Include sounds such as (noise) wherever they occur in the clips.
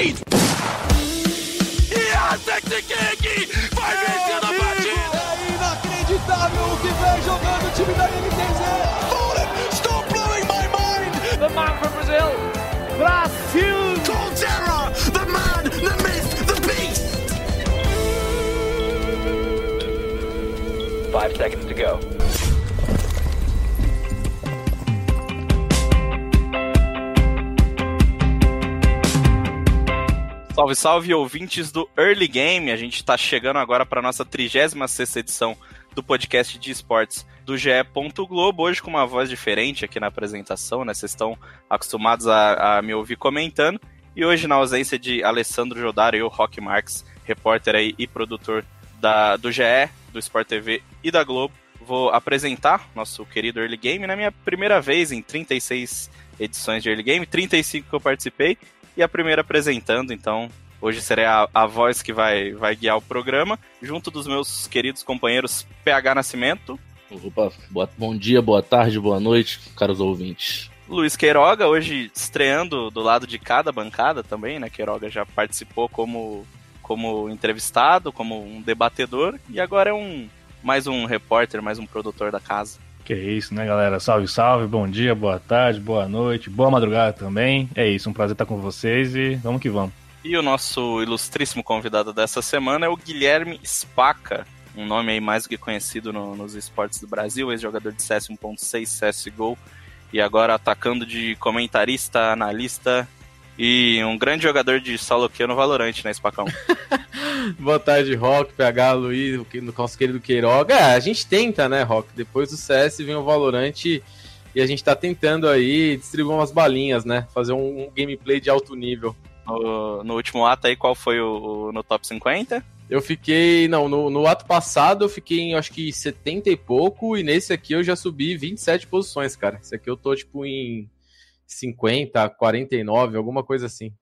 Raid! E a Sexy King vai vencendo a partida! É inacreditável o que vem jogando o time da NTZ! Fallen, stop blowing my mind! The man from Brazil, Brasil! Colterra, the man, the myth, the beast! Five seconds to go. Salve, salve, ouvintes do Early Game. A gente está chegando agora para nossa 36 edição do podcast de esportes do GE. Globo, hoje com uma voz diferente aqui na apresentação, né? Vocês estão acostumados a, a, me ouvir comentando. E hoje, na ausência de Alessandro Jodaro e o Rock Marx, repórter aí e produtor da, do GE, do Sport TV e da Globo, vou apresentar nosso querido Early Game na minha primeira vez em 36 edições de Early Game, 35 que eu participei e a primeira apresentando, então hoje serei a, a voz que vai, vai guiar o programa, junto dos meus queridos companheiros PH Nascimento. Opa, boa, bom dia, boa tarde, boa noite, caros ouvintes. Luiz Queiroga, hoje estreando do lado de cada bancada também, né? Queiroga já participou como, como entrevistado, como um debatedor, e agora é um mais um repórter, mais um produtor da casa. Que é isso, né, galera? Salve, salve, bom dia, boa tarde, boa noite, boa madrugada também. É isso, um prazer estar com vocês e vamos que vamos. E o nosso ilustríssimo convidado dessa semana é o Guilherme Spaca, um nome aí mais do que conhecido no, nos esportes do Brasil, ex-jogador de CS 1.6, CSGO, e agora atacando de comentarista, analista e um grande jogador de solo que no Valorant, né, Spacão? (laughs) Boa tarde, Rock, PH, Luiz, no nosso querido Queiroga. É, a gente tenta, né, Rock? Depois do CS vem o Valorant e a gente tá tentando aí distribuir umas balinhas, né? Fazer um, um gameplay de alto nível. No, no, último ato aí, qual foi o, o, no top 50? Eu fiquei. Não, no, no ato passado eu fiquei em acho que 70 e pouco, e nesse aqui eu já subi 27 posições, cara. Esse aqui eu tô tipo em 50, 49, alguma coisa assim.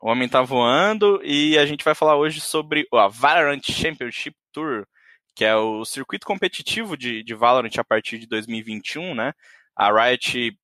O homem tá voando e a gente vai falar hoje sobre a Valorant Championship Tour, que é o circuito competitivo de, de Valorant a partir de 2021, né? A Riot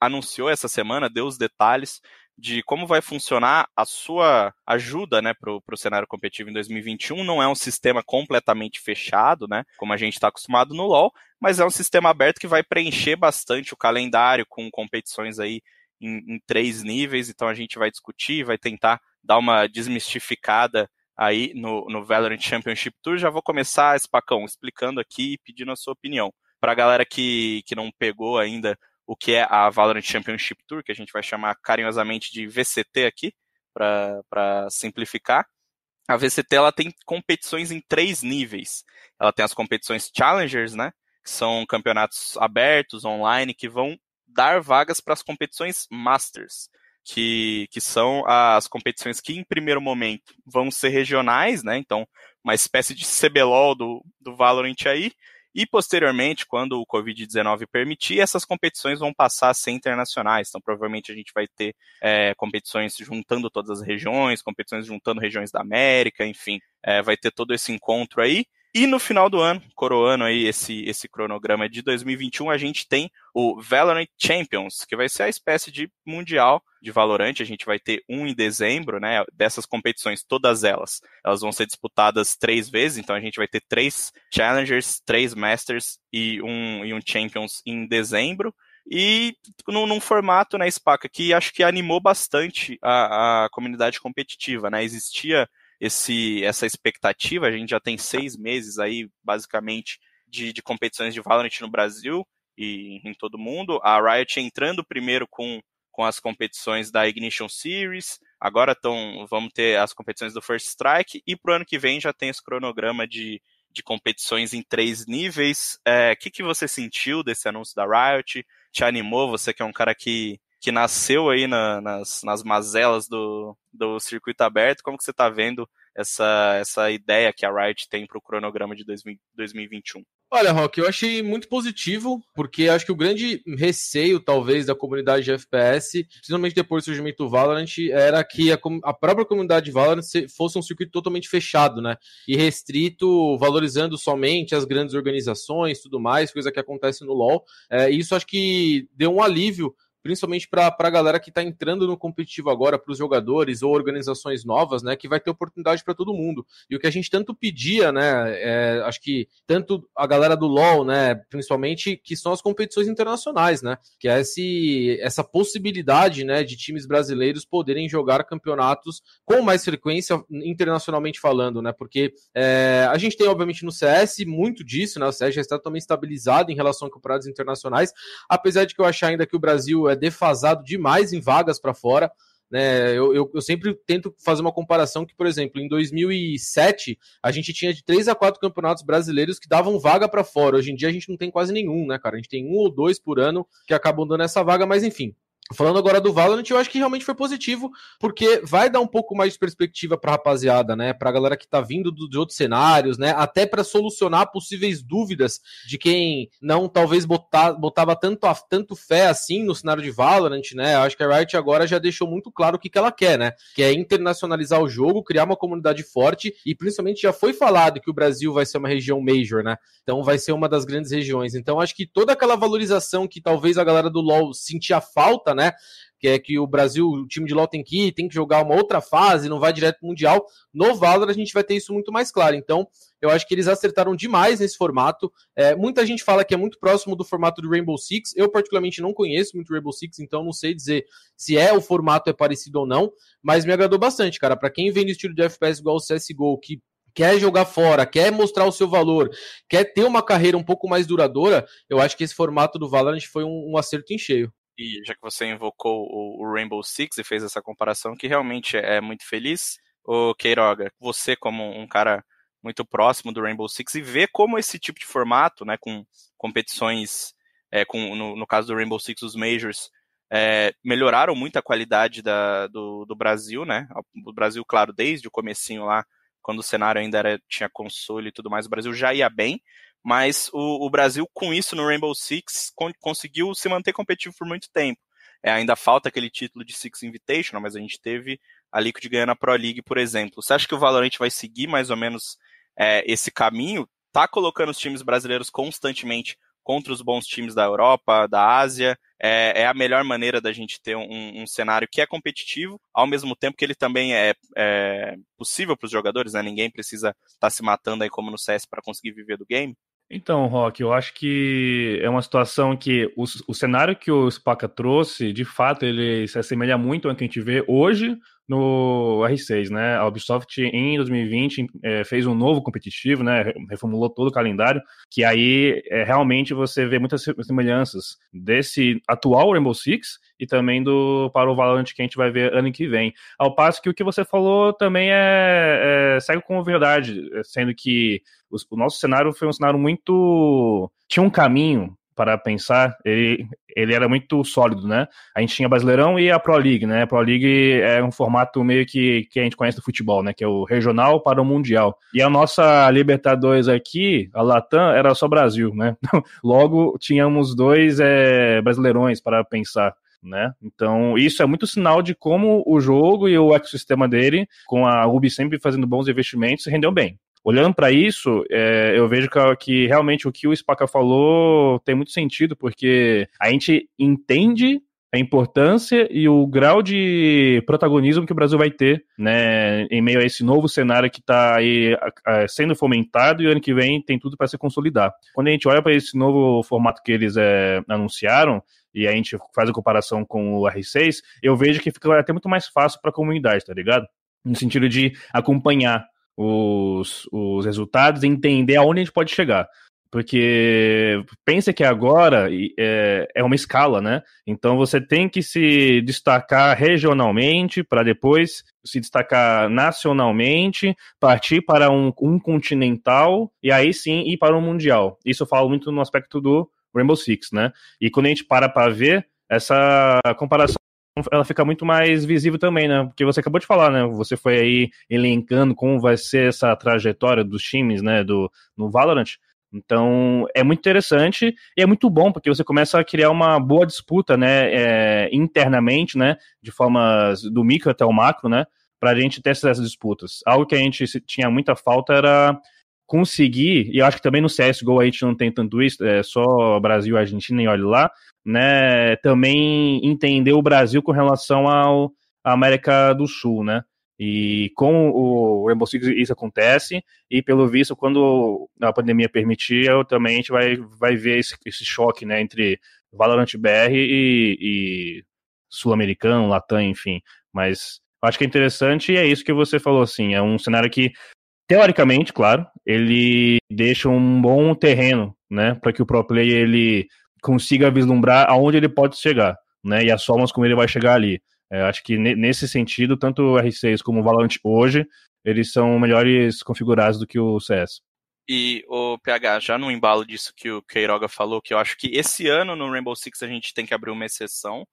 anunciou essa semana, deu os detalhes de como vai funcionar a sua ajuda né, para o cenário competitivo em 2021. Não é um sistema completamente fechado, né, como a gente está acostumado no LoL, mas é um sistema aberto que vai preencher bastante o calendário com competições aí em, em três níveis, então a gente vai discutir, vai tentar dar uma desmistificada aí no, no Valorant Championship Tour. Já vou começar, Spacão, explicando aqui e pedindo a sua opinião. Para a galera que, que não pegou ainda o que é a Valorant Championship Tour, que a gente vai chamar carinhosamente de VCT aqui, para simplificar. A VCT ela tem competições em três níveis. Ela tem as competições Challengers, né? Que são campeonatos abertos, online, que vão dar vagas para as competições Masters, que, que são as competições que, em primeiro momento, vão ser regionais, né? Então, uma espécie de CBLOL do, do Valorant aí. E, posteriormente, quando o Covid-19 permitir, essas competições vão passar a ser internacionais. Então, provavelmente, a gente vai ter é, competições juntando todas as regiões, competições juntando regiões da América, enfim, é, vai ter todo esse encontro aí. E no final do ano, coroando aí esse, esse cronograma de 2021, a gente tem o Valorant Champions, que vai ser a espécie de mundial de Valorant. A gente vai ter um em dezembro, né? Dessas competições, todas elas, elas vão ser disputadas três vezes. Então a gente vai ter três Challengers, três Masters e um, e um Champions em dezembro. E num, num formato, né, Spaca, que acho que animou bastante a, a comunidade competitiva, né? Existia esse, essa expectativa. A gente já tem seis meses aí, basicamente, de, de competições de Valorant no Brasil e em todo mundo. A Riot entrando primeiro com, com as competições da Ignition Series. Agora tão, vamos ter as competições do First Strike. E pro ano que vem já tem esse cronograma de, de competições em três níveis. O é, que, que você sentiu desse anúncio da Riot? Te animou? Você que é um cara que que nasceu aí na, nas, nas mazelas do, do circuito aberto. Como que você está vendo essa, essa ideia que a Riot tem para o cronograma de 2000, 2021? Olha, Rock, eu achei muito positivo, porque acho que o grande receio, talvez, da comunidade de FPS, principalmente depois do surgimento do Valorant, era que a, a, própria comunidade de Valorant fosse um circuito totalmente fechado, né? E restrito, valorizando somente as grandes organizações tudo mais, coisa que acontece no LoL. É, isso acho que deu um alívio principalmente para a galera que está entrando no competitivo agora, para os jogadores ou organizações novas, né, que vai ter oportunidade para todo mundo. E o que a gente tanto pedia, né, é, acho que tanto a galera do LoL, né, principalmente, que são as competições internacionais, né, que é esse, essa possibilidade, né, de times brasileiros poderem jogar campeonatos com mais frequência, internacionalmente falando, né, porque é, a gente tem, obviamente, no CS muito disso, né, o CS já está também estabilizado em relação a campeonatos internacionais, apesar de que eu achar ainda que o Brasil é defasado demais em vagas para fora. Né, eu, eu, eu, sempre tento fazer uma comparação que, por exemplo, em 2007 a gente tinha de três a quatro campeonatos brasileiros que davam vaga para fora. Hoje em dia a gente não tem quase nenhum, né, cara? A gente tem um ou dois por ano que acabam dando essa vaga, mas enfim. Falando agora do Valorant, eu acho que realmente foi positivo, porque vai dar um pouco mais de perspectiva pra rapaziada, né? Pra galera que tá vindo do, de outros cenários, né? Até para solucionar possíveis dúvidas de quem não talvez botar, botava tanto, tanto fé assim no cenário de Valorant, né? Eu acho que a Riot agora já deixou muito claro o que, que ela quer, né? Que é internacionalizar o jogo, criar uma comunidade forte e principalmente já foi falado que o Brasil vai ser uma região major, né? Então vai ser uma das grandes regiões. Então acho que toda aquela valorização que talvez a galera do LoL sentia falta, né? Né? Que é que o Brasil, o time de LoL tem que tem que jogar uma outra fase, não vai direto pro Mundial. No Valor a gente vai ter isso muito mais claro. Então, eu acho que eles acertaram demais nesse formato. É, muita gente fala que é muito próximo do formato do Rainbow Six. Eu, particularmente, não conheço muito Rainbow Six, então não sei dizer se é o formato é parecido ou não. Mas me agradou bastante, cara. Para quem vem no estilo de FPS igual o CSGO, que quer jogar fora, quer mostrar o seu valor, quer ter uma carreira um pouco mais duradoura, eu acho que esse formato do Valorant foi um, um acerto em cheio e já que você invocou o, Rainbow Six e fez essa comparação, que realmente é muito feliz, o Queiroga, você como um cara muito próximo do Rainbow Six e ver como esse tipo de formato, né, com competições, é, com, no, no, caso do Rainbow Six, os Majors, é, melhoraram muito a qualidade da, do, do, Brasil, né, o Brasil, claro, desde o comecinho lá, quando o cenário ainda era, tinha console e tudo mais, o Brasil já ia bem, mas o, o, Brasil, com isso no Rainbow Six, con conseguiu se manter competitivo por muito tempo. É, ainda falta aquele título de Six Invitational, mas a gente teve a Liquid ganhando a Pro League, por exemplo. Você acha que o Valorant vai seguir mais ou menos é, esse caminho? Tá colocando os times brasileiros constantemente contra os bons times da Europa, da Ásia. É, é a melhor maneira da gente ter um, um, cenário que é competitivo, ao mesmo tempo que ele também é, é possível para os jogadores, né? Ninguém precisa estar tá se matando aí como no CS para conseguir viver do game. Então, Rock, eu acho que é uma situação que o, o cenário que o Spaca trouxe, de fato, ele se assemelha muito ao que a gente vê hoje no R6, né? A Ubisoft em 2020 é, fez um novo competitivo, né? Reformulou todo o calendário, que aí é, realmente você vê muitas semelhanças desse atual Rainbow Six e também do para o Valorant que a gente vai ver ano que vem. Ao passo que o que você falou também é, é segue com verdade, sendo que o nosso cenário foi um cenário muito tinha um caminho para pensar, ele, ele era muito sólido, né? A gente tinha Brasileirão e a Pro League, né? A Pro League é um formato meio que, que a gente conhece do futebol, né? Que é o regional para o mundial. E a nossa Libertadores aqui, a Latam, era só Brasil, né? (laughs) Logo, tínhamos dois é, brasileirões para pensar. Né? Então, isso é muito sinal de como o jogo e o ecossistema dele, com a Ubi sempre fazendo bons investimentos, rendeu bem. Olhando para isso, é, eu vejo que, que, realmente o que o Spaca falou tem muito sentido, porque a gente entende a importância e o grau de protagonismo que o Brasil vai ter, né, em meio a esse novo cenário que está aí sendo fomentado e ano que vem tem tudo para se consolidar. Quando a gente olha para esse novo formato que eles é, anunciaram, e a gente faz a comparação com o R6, eu vejo que fica até muito mais fácil para a comunidade, tá ligado? No sentido de acompanhar os, os resultados e entender aonde a gente pode chegar. Porque pensa que agora é, é uma escala, né? Então você tem que se destacar regionalmente para depois se destacar nacionalmente, partir para um, um continental e aí sim ir para um mundial. Isso eu falo muito no aspecto do Rainbow Six, né? E quando a gente para para ver, essa comparação ela fica muito mais visível também, né? Porque você acabou de falar, né? Você foi aí elencando como vai ser essa trajetória dos times, né? Do, no Valorant. Então, é muito interessante e é muito bom, porque você começa a criar uma boa disputa, né? É, internamente, né? De formas do micro até o macro, né? Pra gente ter essas disputas. Algo que a gente tinha muita falta era conseguir, e eu acho que também no CSGO a gente não tem tanto isso, é só Brasil Argentina e olha lá, né, também entender o Brasil com relação ao à América do Sul, né? E com o Rainbow Six isso acontece, e pelo visto, quando a pandemia permitir, eu, também a gente vai, vai ver esse, esse choque né, entre Valorant BR e, e Sul-Americano, Latam, enfim. Mas acho que é interessante e é isso que você falou, assim, é um cenário que, teoricamente, claro, ele deixa um bom terreno, né, para que o pro player ele consiga vislumbrar aonde ele pode chegar, né, e as formas como ele vai chegar ali. É, acho que nesse sentido, tanto o R6 como o Valorant hoje, eles são melhores configurados do que o CS. E o PH, já no embalo disso que o Queiroga falou, que eu acho que esse ano no Rainbow Six a gente tem que abrir uma exceção,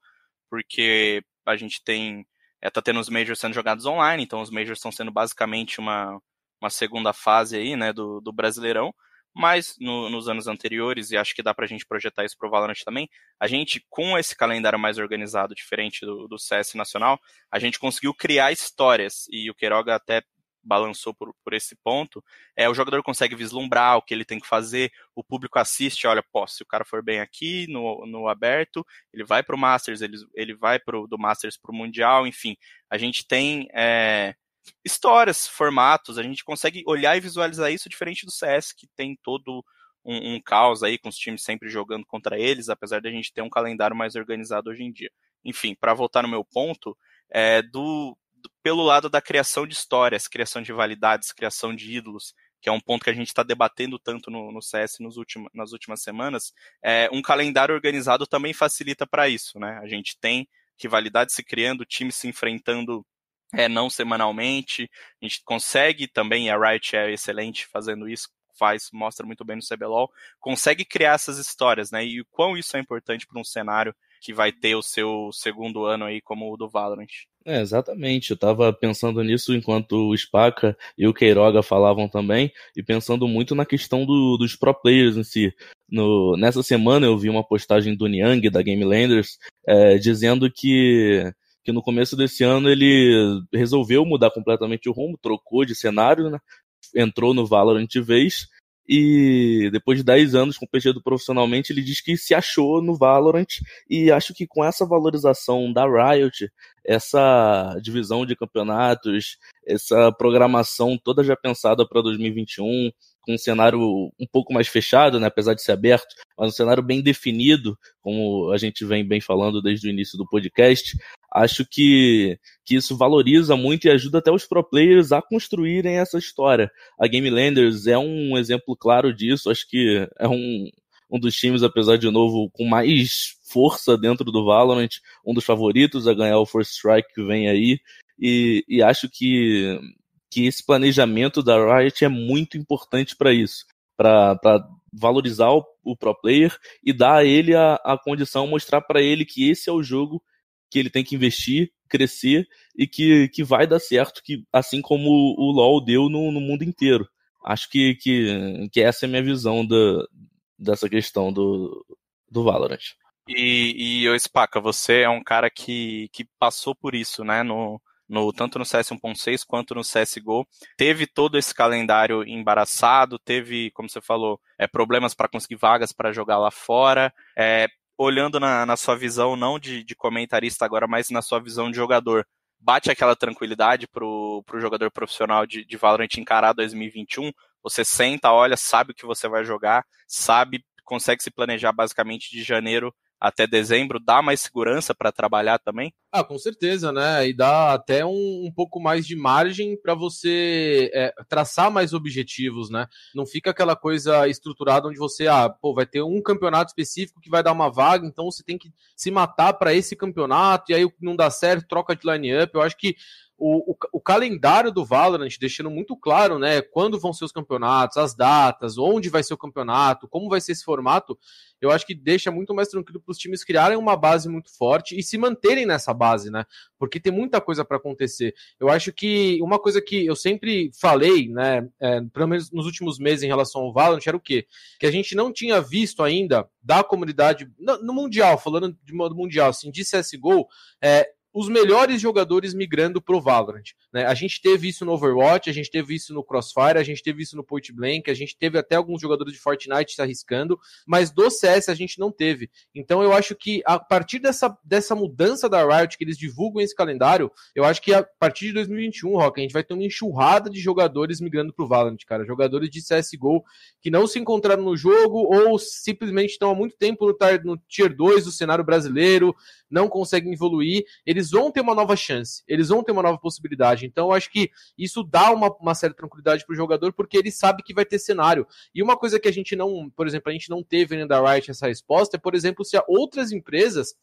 porque a gente tem. É, tá tendo os Majors sendo jogados online, então os Majors estão sendo basicamente uma, uma segunda fase aí, né, do, do Brasileirão mas no, nos anos anteriores, e acho que dá para a gente projetar isso para o Valorant também, a gente, com esse calendário mais organizado, diferente do, do CS nacional, a gente conseguiu criar histórias, e o Queiroga até balançou por, por esse ponto, é o jogador consegue vislumbrar o que ele tem que fazer, o público assiste, olha, pô, se o cara for bem aqui no, no aberto, ele vai para o Masters, ele, ele vai pro, do Masters para o Mundial, enfim, a gente tem é, histórias, formatos, a gente consegue olhar e visualizar isso diferente do CS, que tem todo um, um caos aí, com os times sempre jogando contra eles, apesar de a gente ter um calendário mais organizado hoje em dia. Enfim, para voltar no meu ponto, é, do, do, pelo lado da criação de histórias, criação de validades, criação de ídolos, que é um ponto que a gente está debatendo tanto no, no CS nos últimos, nas últimas semanas, é, um calendário organizado também facilita para isso, né? A gente tem rivalidades se criando, times se enfrentando é, não semanalmente. A gente consegue também, a Riot é excelente fazendo isso, faz, mostra muito bem no CBLOL, consegue criar essas histórias, né? E o quão isso é importante para um cenário que vai ter o seu segundo ano aí como o do Valorant. É, exatamente. Eu tava pensando nisso enquanto o Spaca e o Queiroga falavam também, e pensando muito na questão do, dos pro players em si. No, nessa semana eu vi uma postagem do Niang, da Game Landers, é, dizendo que que no começo desse ano ele resolveu mudar completamente o rumo, trocou de cenário, né? entrou no Valorant de vez, e depois de 10 anos competindo profissionalmente, ele diz que se achou no Valorant, e acho que com essa valorização da Riot, essa divisão de campeonatos, essa programação toda já pensada para 2021, com um cenário um pouco mais fechado, né, apesar de ser aberto, mas um cenário bem definido, como a gente vem bem falando desde o início do podcast, acho que, que isso valoriza muito e ajuda até os pro players a construírem essa história. A Game Landers é um exemplo claro disso, acho que é um, um dos times, apesar de novo, com mais força dentro do Valorant, um dos favoritos a ganhar o First Strike que vem aí, e, e acho que que esse planejamento da Riot é muito importante para isso, para valorizar o, o, pro player e dar a ele a, a condição, mostrar para ele que esse é o jogo que ele tem que investir, crescer e que, que vai dar certo, que assim como o, LoL deu no, no mundo inteiro. Acho que, que, que essa é a minha visão da, dessa questão do, do Valorant. E, e Spaca, você é um cara que, que passou por isso, né? No, no, tanto no CS 1.6 quanto no CSGO. Teve todo esse calendário embaraçado, teve, como você falou, é, problemas para conseguir vagas para jogar lá fora. É, olhando na, na, sua visão, não de, de, comentarista agora, mas na sua visão de jogador, bate aquela tranquilidade para o jogador profissional de, de Valorant encarar 2021? Você senta, olha, sabe o que você vai jogar, sabe, consegue se planejar basicamente de janeiro até dezembro dá mais segurança para trabalhar também? Ah, com certeza, né? E dá até um, um pouco mais de margem para você é, traçar mais objetivos, né? Não fica aquela coisa estruturada onde você, ah, pô, vai ter um campeonato específico que vai dar uma vaga, então você tem que se matar para esse campeonato, e aí não dá certo, troca de line-up. Eu acho que o, o, o, calendário do Valorant deixando muito claro, né, quando vão ser os campeonatos, as datas, onde vai ser o campeonato, como vai ser esse formato, eu acho que deixa muito mais tranquilo para os times criarem uma base muito forte e se manterem nessa base, né? Porque tem muita coisa para acontecer. Eu acho que uma coisa que eu sempre falei, né, é, pelo menos nos últimos meses em relação ao Valorant, era o quê? Que a gente não tinha visto ainda da comunidade, no, no Mundial, falando de modo mundial, assim, de CSGO, é, os melhores jogadores migrando pro Valorant. Né? A gente teve isso no Overwatch, a gente teve isso no Crossfire, a gente teve isso no Point Blank, a gente teve até alguns jogadores de Fortnite se arriscando, mas do CS a gente não teve. Então eu acho que a partir dessa, dessa mudança da Riot que eles divulgam esse calendário, eu acho que a partir de 2021, Rock, a gente vai ter uma enxurrada de jogadores migrando pro Valorant, cara. Jogadores de CSGO que não se encontraram no jogo ou simplesmente estão há muito tempo no, no Tier 2 do cenário brasileiro, não conseguem evoluir, eles vão ter uma nova chance, eles vão ter uma nova possibilidade. Então, acho que isso dá uma, uma certa tranquilidade para o jogador, porque ele sabe que vai ter cenário. E uma coisa que a gente não, por exemplo, a gente não teve ainda da Riot essa resposta é, por exemplo, se outras empresas,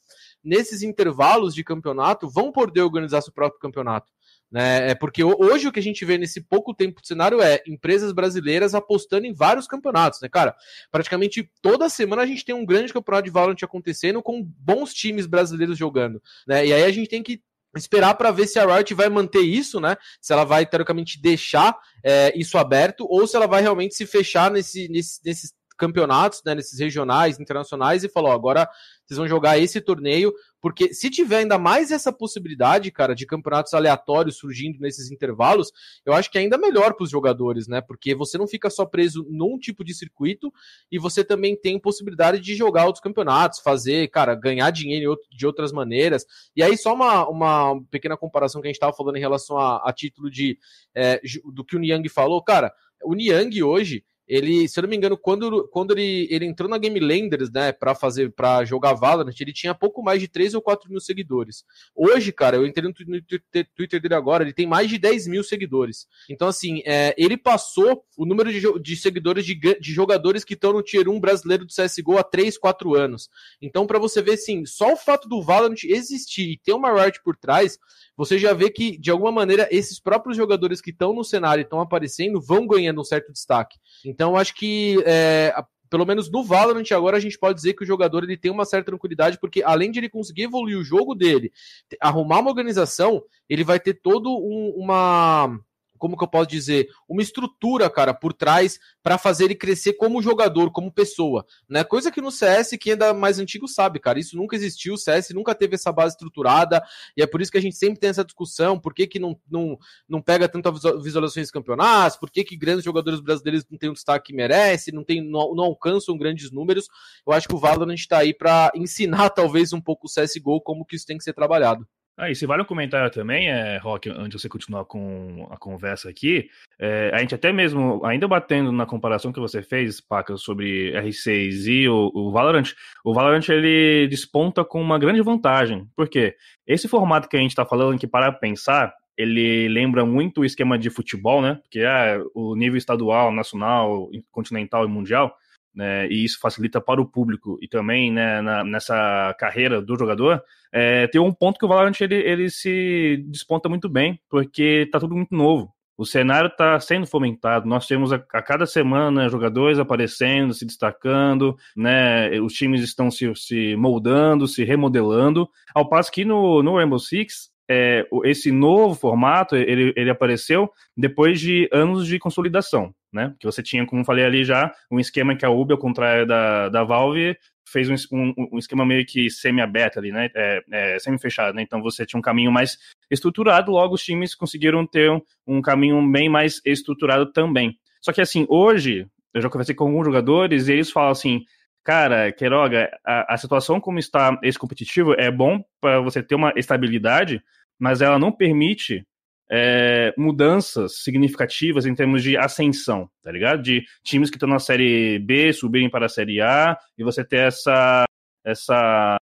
nesses intervalos de campeonato, vão poder organizar seu próprio campeonato. Né? É porque hoje o que a gente vê nesse pouco tempo de cenário é empresas brasileiras apostando em vários campeonatos, né, cara? Praticamente toda semana a gente tem um grande campeonato de Valorant acontecendo com bons times brasileiros jogando, né? E aí a gente tem que esperar para ver se a Riot vai manter isso, né? Se ela vai teoricamente deixar é, isso aberto ou se ela vai realmente se fechar nesse, nesse, nesses campeonatos, né, nesses regionais, internacionais, e falou: agora vocês vão jogar esse torneio, porque se tiver ainda mais essa possibilidade, cara, de campeonatos aleatórios surgindo nesses intervalos, eu acho que é ainda melhor para os jogadores, né? Porque você não fica só preso num tipo de circuito e você também tem possibilidade de jogar outros campeonatos, fazer, cara, ganhar dinheiro de outras maneiras. E aí, só uma, uma pequena comparação que a gente estava falando em relação a, a título de é, do que o Niang falou, cara, o Niang hoje ele, se eu não me engano, quando, quando ele, ele entrou na Game Landers, né, para fazer, para jogar Valorant, ele tinha pouco mais de 3 ou 4 mil seguidores. Hoje, cara, eu entrei no Twitter dele agora, ele tem mais de 10 mil seguidores. Então, assim, é, ele passou o número de, de seguidores de, de jogadores que estão no Tier 1 brasileiro do CSGO há 3, 4 anos. Então, para você ver, assim, só o fato do Valorant existir e ter uma Riot por trás, você já vê que, de alguma maneira, esses próprios jogadores que estão no cenário e estão aparecendo vão ganhando um certo destaque. Então, acho que, é, pelo menos no Valorant agora, a gente pode dizer que o jogador ele tem uma certa tranquilidade, porque além de ele conseguir evoluir o jogo dele, arrumar uma organização, ele vai ter todo um, uma como que eu posso dizer, uma estrutura, cara, por trás para fazer ele crescer como jogador, como pessoa, né? Coisa que no CS, quem é mais antigo sabe, cara, isso nunca existiu, o CS nunca teve essa base estruturada, e é por isso que a gente sempre tem essa discussão, por que que não, não, não pega tanto visualizações de campeonatos, por que que grandes jogadores brasileiros não têm o destaque que merece, não, tem, não, não alcançam grandes números, eu acho que o Valorant está aí para ensinar (laughs) talvez um pouco o CSGO como que isso tem que ser trabalhado. Ah, e se vale um comentário também, é, Rock, antes de você continuar com a conversa aqui, é, a gente até mesmo, ainda batendo na comparação que você fez, Paca, sobre R6 e o, o, Valorant, o Valorant ele desponta com uma grande vantagem. Por quê? Esse formato que a gente está falando, que para pensar, ele lembra muito o esquema de futebol, né? Porque é o nível estadual, nacional, continental e mundial né, e isso facilita para o público e também né, na, nessa carreira do jogador, é, tem um ponto que o Valorant ele, ele se desponta muito bem, porque está tudo muito novo. O cenário está sendo fomentado. Nós temos a, a, cada semana jogadores aparecendo, se destacando, né? Os times estão se, se moldando, se remodelando. Ao passo que no, no Rainbow Six é, esse novo formato ele, ele apareceu depois de anos de consolidação, né? Que você tinha, como falei ali já, um esquema que a Ubi, ao contrário da, da Valve, fez um, um, um esquema meio que semi-aberto ali, né? É, é, semi-fechado, né? Então você tinha um caminho mais estruturado, logo os times conseguiram ter um, um caminho bem mais estruturado também. Só que assim, hoje, eu já conversei com alguns jogadores e eles falam assim, cara, Queiroga, a, a situação como está esse competitivo é bom para você ter uma estabilidade, mas ela não permite é, mudanças significativas em termos de ascensão, tá ligado? De times que estão na série B subirem para a série A e você ter essa, essa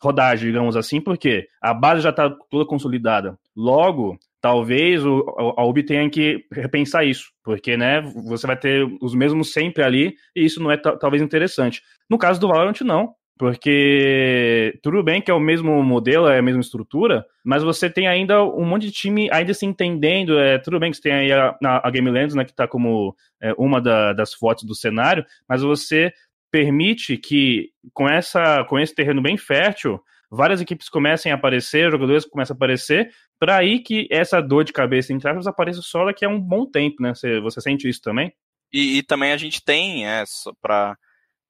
rodagem, digamos assim, porque a base já está toda consolidada. Logo, talvez a UB tenha que repensar isso, porque né, você vai ter os mesmos sempre ali e isso não é talvez interessante. No caso do Valorant, não. Porque tudo bem que é o mesmo modelo, é a mesma estrutura, mas você tem ainda um monte de time ainda se entendendo. É, tudo bem que você tem aí a, a Game Lands, né, que está como é, uma da, das fotos do cenário, mas você permite que com, essa, com esse terreno bem fértil, várias equipes comecem a aparecer, jogadores começam a aparecer, para aí que essa dor de cabeça entre aspas apareça só daqui a um bom tempo, né? Você, você sente isso também? E, e também a gente tem, é, para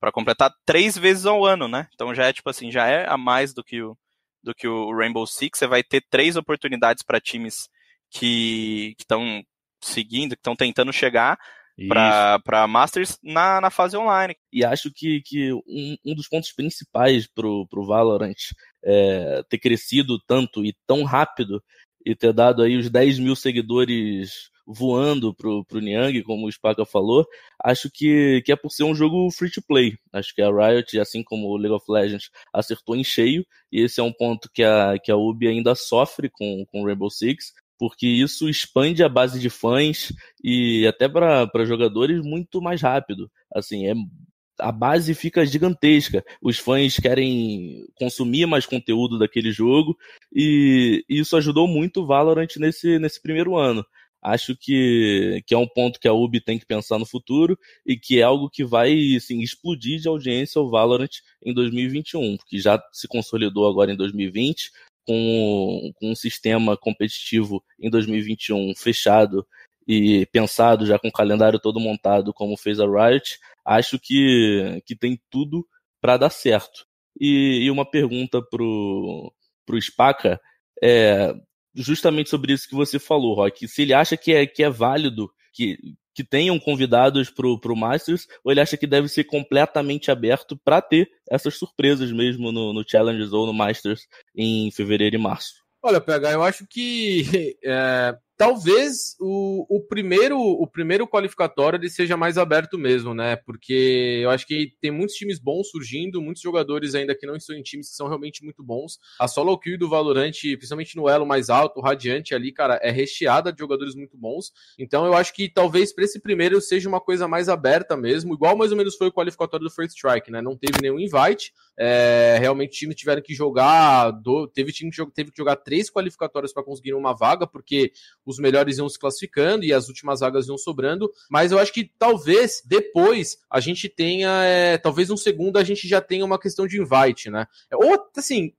para completar três vezes ao ano, né? Então já é tipo assim, já é a mais do que o do que o Rainbow Six. Você vai ter três oportunidades para times que estão seguindo, que estão tentando chegar para Masters na, na fase online. E acho que, que um, um dos pontos principais pro, pro Valorant é, ter crescido tanto e tão rápido e ter dado aí os 10 mil seguidores voando pro, pro Niang, como o Spaca falou, acho que, que é por ser um jogo free to play. Acho que a Riot, assim como o League of Legends, acertou em cheio, e esse é um ponto que a, que a Ubi ainda sofre com, com Rainbow Six, porque isso expande a base de fãs e até para jogadores muito mais rápido. Assim, é a base fica gigantesca. Os fãs querem consumir mais conteúdo daquele jogo e isso ajudou muito o Valorant nesse, nesse primeiro ano. Acho que, que é um ponto que a Ubi tem que pensar no futuro e que é algo que vai assim, explodir de audiência o Valorant em 2021, porque já se consolidou agora em 2020 com, com um sistema competitivo em 2021 fechado e pensado, já com o calendário todo montado, como fez a Riot, acho que, que tem tudo para dar certo. E, e, uma pergunta pro, pro Spaca é justamente sobre isso que você falou, Rock. Se ele acha que é, que é válido que, que tenham convidados pro, pro Masters, ou ele acha que deve ser completamente aberto para ter essas surpresas mesmo no, no Challengers ou no Masters em fevereiro e março? Olha, PH, eu acho que (laughs) é, talvez o, o, primeiro o primeiro qualificatório ele seja mais aberto mesmo, né? Porque eu acho que tem muitos times bons surgindo, muitos jogadores ainda que não estão em times que são realmente muito bons. A solo kill do Valorant, principalmente no elo mais alto, o Radiante ali, cara, é recheada de jogadores muito bons. Então eu acho que talvez para esse primeiro seja uma coisa mais aberta mesmo, igual mais ou menos foi o qualificatório do First Strike, né? Não teve nenhum invite. É, realmente times tiveram que jogar, do, teve time que teve que jogar três qualificatórios para conseguir uma vaga, porque os melhores iam se classificando e as últimas vagas iam sobrando. Mas eu acho que talvez depois a gente tenha, é, talvez um segundo a gente já tenha uma questão de invite, né? Ou assim,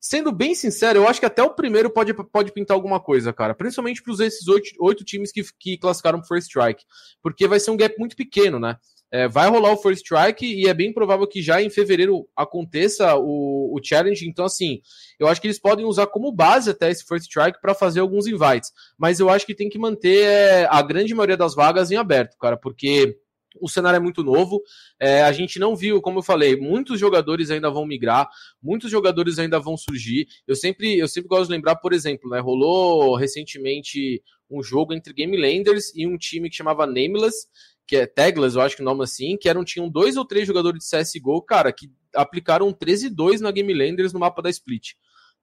Sendo bem sincero, eu acho que até o primeiro pode, pode pintar alguma coisa, cara. Principalmente para esses oito, oito times que, que classificaram pro First Strike. Porque vai ser um gap muito pequeno, né? É, vai rolar o First Strike e é bem provável que já em fevereiro aconteça o, o Challenge. Então, assim, eu acho que eles podem usar como base até esse First Strike para fazer alguns invites. Mas eu acho que tem que manter é, a grande maioria das vagas em aberto, cara, porque o cenário é muito novo. É, a gente não viu, como eu falei, muitos jogadores ainda vão migrar, muitos jogadores ainda vão surgir. Eu sempre, eu sempre gosto de lembrar, por exemplo, né, rolou recentemente um jogo entre Game Landers e um time que chamava Nameless, que é Teglas, eu acho que o nome assim, que eram, tinham dois ou três jogadores de CSGO, cara, que aplicaram 13-2 na Game Landers no mapa da Split.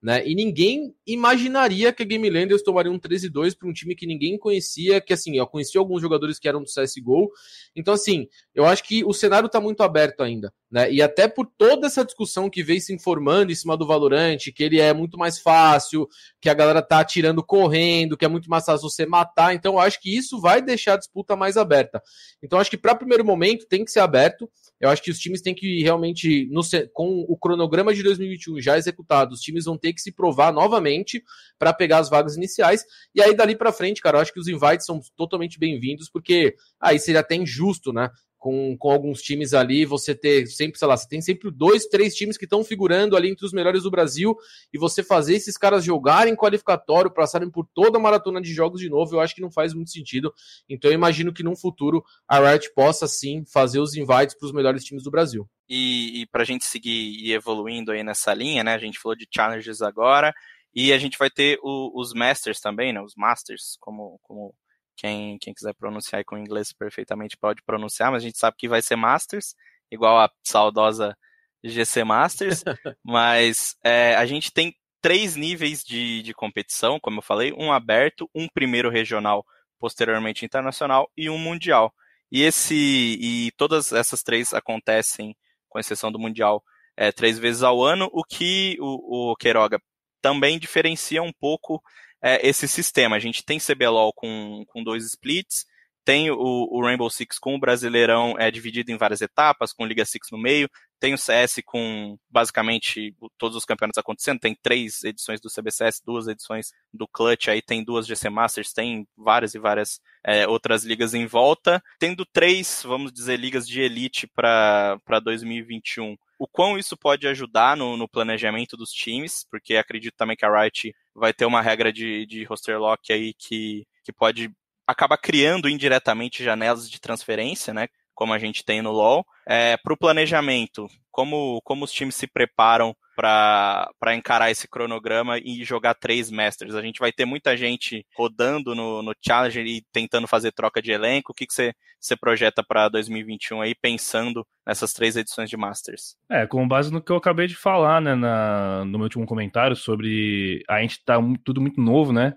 Né? E ninguém imaginaria que a Game Landers tomaria um 13-2 para um time que ninguém conhecia, que assim, eu conheci alguns jogadores que eram do CSGO. Então, assim, eu acho que o cenário está muito aberto ainda. Né? E até por toda essa discussão que vem se informando em cima do Valorant, que ele é muito mais fácil, que a galera tá atirando correndo, que é muito mais fácil você matar. Então, eu acho que isso vai deixar a disputa mais aberta. Então, acho que para primeiro momento tem que ser aberto. Eu acho que os times têm que realmente, no, com o cronograma de 2021 já executado, os times vão ter que se provar novamente para pegar as vagas iniciais. E aí, dali para frente, cara, eu acho que os invites são totalmente bem-vindos, porque aí seria até injusto, né? Com, com alguns times ali, você ter sempre, sei lá, você tem sempre dois, três times que estão figurando ali entre os melhores do Brasil, e você fazer esses caras jogarem qualificatório, passarem por toda a maratona de jogos de novo, eu acho que não faz muito sentido. Então eu imagino que num futuro a Riot possa sim fazer os invites para os melhores times do Brasil. E, e para a gente seguir evoluindo aí nessa linha, né? A gente falou de challenges agora, e a gente vai ter o, os Masters também, né? Os Masters, como, como quem, quem quiser pronunciar com inglês perfeitamente pode pronunciar, mas a gente sabe que vai ser Masters, igual a saudosa GC Masters. (laughs) mas é, a gente tem três níveis de, de competição, como eu falei: um aberto, um primeiro regional, posteriormente internacional e um mundial. E esse e todas essas três acontecem, com exceção do mundial, é, três vezes ao ano, o que o, o Queiroga também diferencia um pouco é, esse sistema. A gente tem CBLOL com, com dois splits, tem o, o, Rainbow Six com o Brasileirão é dividido em várias etapas, com Liga Six no meio, tem o CS com basicamente todos os campeonatos acontecendo, tem três edições do CBCS, duas edições do Clutch, aí tem duas GC Masters, tem várias e várias é, outras ligas em volta, tendo três, vamos dizer, ligas de elite para 2021 o quão isso pode ajudar no, no, planejamento dos times, porque acredito também que a Riot vai ter uma regra de, de roster lock aí que, que pode acabar criando indiretamente janelas de transferência, né? Como a gente tem no LoL. É, para o planejamento, como, como os times se preparam para encarar esse cronograma e jogar três Masters. A gente vai ter muita gente rodando no, no Challenger e tentando fazer troca de elenco. O que, você, você projeta para 2021 aí, pensando nessas três edições de Masters? É, com base no que eu acabei de falar, né, na, no meu último comentário sobre a gente tá tudo muito novo, né?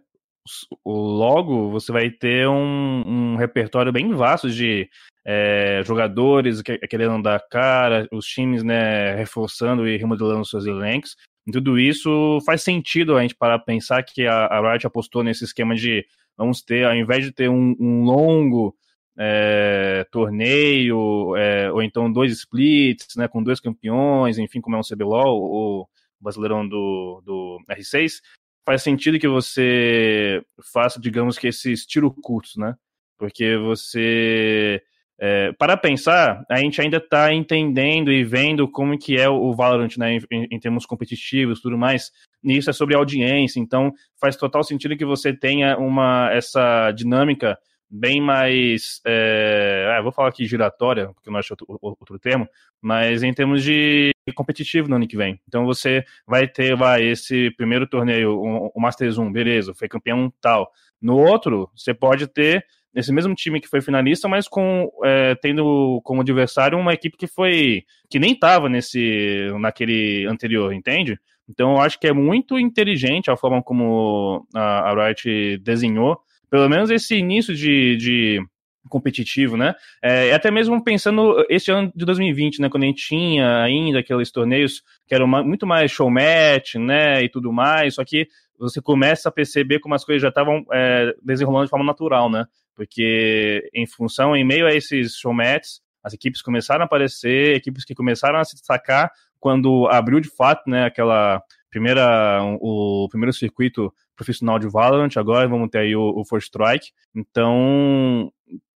Logo, você vai ter um, um repertório bem vasto de é, jogadores querendo dar cara, os times né, reforçando e remodelando seus elencos. Tudo isso faz sentido a gente parar para pensar que a, a Riot apostou nesse esquema de vamos ter, ao invés de ter um, um longo é, torneio, é, ou então dois splits, né, com dois campeões, enfim, como é um CBLOL, o Brasileirão do, do R6, faz sentido que você faça, digamos que esses tiro curtos, né? Porque você é, para pensar, a gente ainda está entendendo e vendo como que é o Valorant, né, em, em termos competitivos, tudo mais. E isso é sobre audiência, então faz total sentido que você tenha uma essa dinâmica bem mais, é, ah, vou falar aqui giratória, porque eu não acho outro, outro termo, mas em termos de competitivo no ano que vem. Então você vai ter vai, esse primeiro torneio, o, o Masters 1, beleza, foi campeão tal. No outro, você pode ter nesse mesmo time que foi finalista, mas com é, tendo como adversário uma equipe que foi que nem estava nesse naquele anterior, entende? Então eu acho que é muito inteligente a forma como a, Riot desenhou, pelo menos esse início de, de competitivo, né? É, até mesmo pensando esse ano de 2020, né, quando a gente tinha ainda aqueles torneios que eram muito mais showmatch, né, e tudo mais, só que você começa a perceber como as coisas já estavam é, desenrolando de forma natural, né? Porque em função, em meio a esses showmats, as equipes começaram a aparecer, equipes que começaram a se destacar quando abriu de fato, né, aquela primeira, o primeiro circuito profissional de Valorant, agora vamos ter aí o, o First Strike. Então,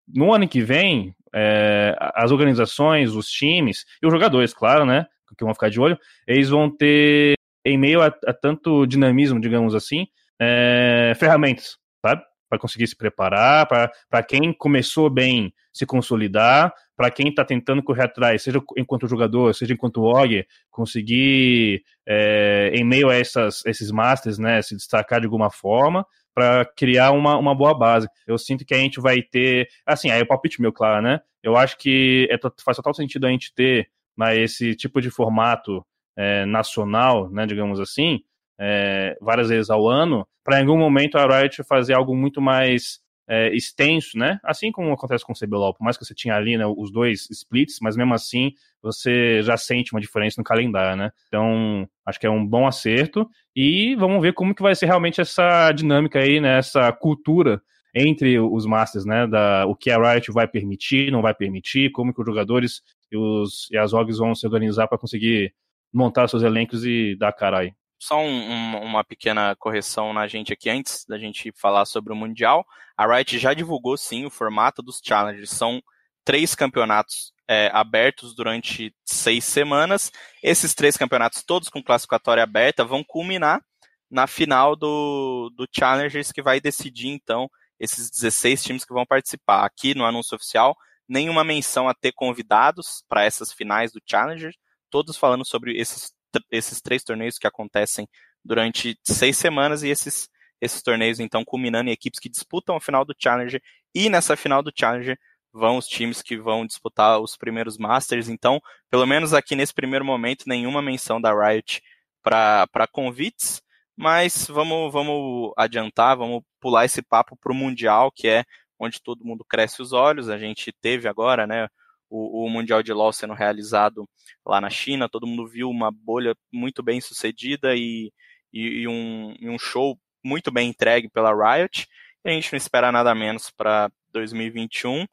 no ano que vem, é, as organizações, os times e os jogadores, claro, né, que vão ficar de olho, eles vão ter em meio a, a tanto dinamismo, digamos assim, é, ferramentas, sabe? Para conseguir se preparar, para quem começou bem se consolidar, para quem está tentando correr atrás, seja enquanto jogador, seja enquanto OG, conseguir, é, em meio a essas, esses masters, né, se destacar de alguma forma, para criar uma, uma boa base. Eu sinto que a gente vai ter. Assim, aí é o palpite meu, claro, né? Eu acho que é, faz total sentido a gente ter né, esse tipo de formato é, nacional, né, digamos assim, é, várias vezes ao ano, para em algum momento a Riot fazer algo muito mais é, extenso, né? Assim como acontece com o CBLOL, por mais que você tinha ali né, os dois splits, mas mesmo assim você já sente uma diferença no calendário, né? Então, acho que é um bom acerto e vamos ver como que vai ser realmente essa dinâmica aí, né? Essa cultura entre os Masters, né? Da, o que a Riot vai permitir, não vai permitir, como que os jogadores e, os, e as orgs vão se organizar para conseguir montar seus elencos e dar cara aí. Só um, um, uma pequena correção na gente aqui antes da gente falar sobre o Mundial. A Riot já divulgou sim o formato dos Challengers. São três campeonatos é, abertos durante seis semanas. Esses três campeonatos, todos com classificatória aberta, vão culminar na final do, do Challengers, que vai decidir então esses 16 times que vão participar. Aqui no anúncio oficial, nenhuma menção a ter convidados para essas finais do Challenger todos falando sobre esses, esses três torneios que acontecem durante seis semanas e esses, esses torneios, então, culminando em equipes que disputam a final do Challenger. E nessa final do Challenger vão os times que vão disputar os primeiros Masters. Então, pelo menos aqui nesse primeiro momento, nenhuma menção da Riot para convites. Mas vamos, vamos adiantar, vamos pular esse papo para o Mundial, que é onde todo mundo cresce os olhos. A gente teve agora, né, o, o, Mundial de LoL sendo realizado lá na China, todo mundo viu uma bolha muito bem sucedida e, e, e, um, e um, show muito bem entregue pela Riot. E a gente não espera nada menos para 2021,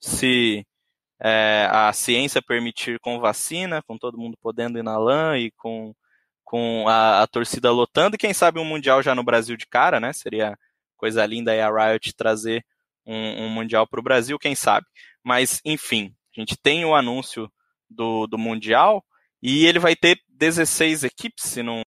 se é, a ciência permitir com vacina, com todo mundo podendo ir na LAN e com, com a, a torcida lotando, e quem sabe um Mundial já no Brasil de cara, né? Seria coisa linda aí a Riot trazer um, um Mundial para o Brasil, quem sabe. Mas, enfim, a gente tem o anúncio do, do Mundial E ele vai ter 16 equipes, se não,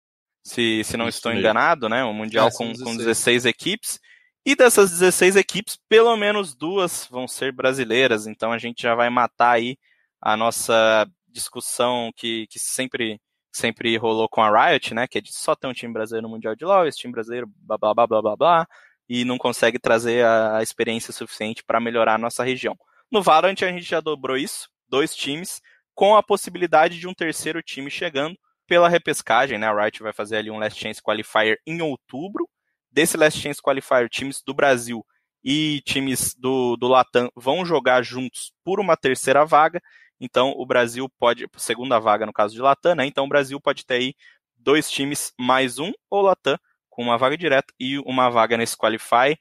se, se não estou enganado, né? O Mundial é, com, 16. com 16 equipes. E dessas 16 equipes, pelo menos duas vão ser brasileiras. Então a gente já vai matar aí a nossa discussão que, que sempre sempre rolou com a Riot, né? Que é de só ter um time brasileiro no Mundial de LoL, esse time brasileiro, blá blá blá blá blá blá, e não consegue trazer a experiência suficiente para melhorar a nossa região. No Valorant a gente já dobrou isso, dois times, com a possibilidade de um terceiro time chegando pela repescagem, né? A Riot vai fazer ali um Last Chance Qualifier em outubro. Desse Last Chance Qualifier, times do Brasil e times do, do Latam vão jogar juntos por uma terceira vaga. Então o Brasil pode, segunda vaga no caso de Latam, né? Então o Brasil pode ter aí dois times mais um ou Latam com uma vaga direta e uma vaga nesse Qualify.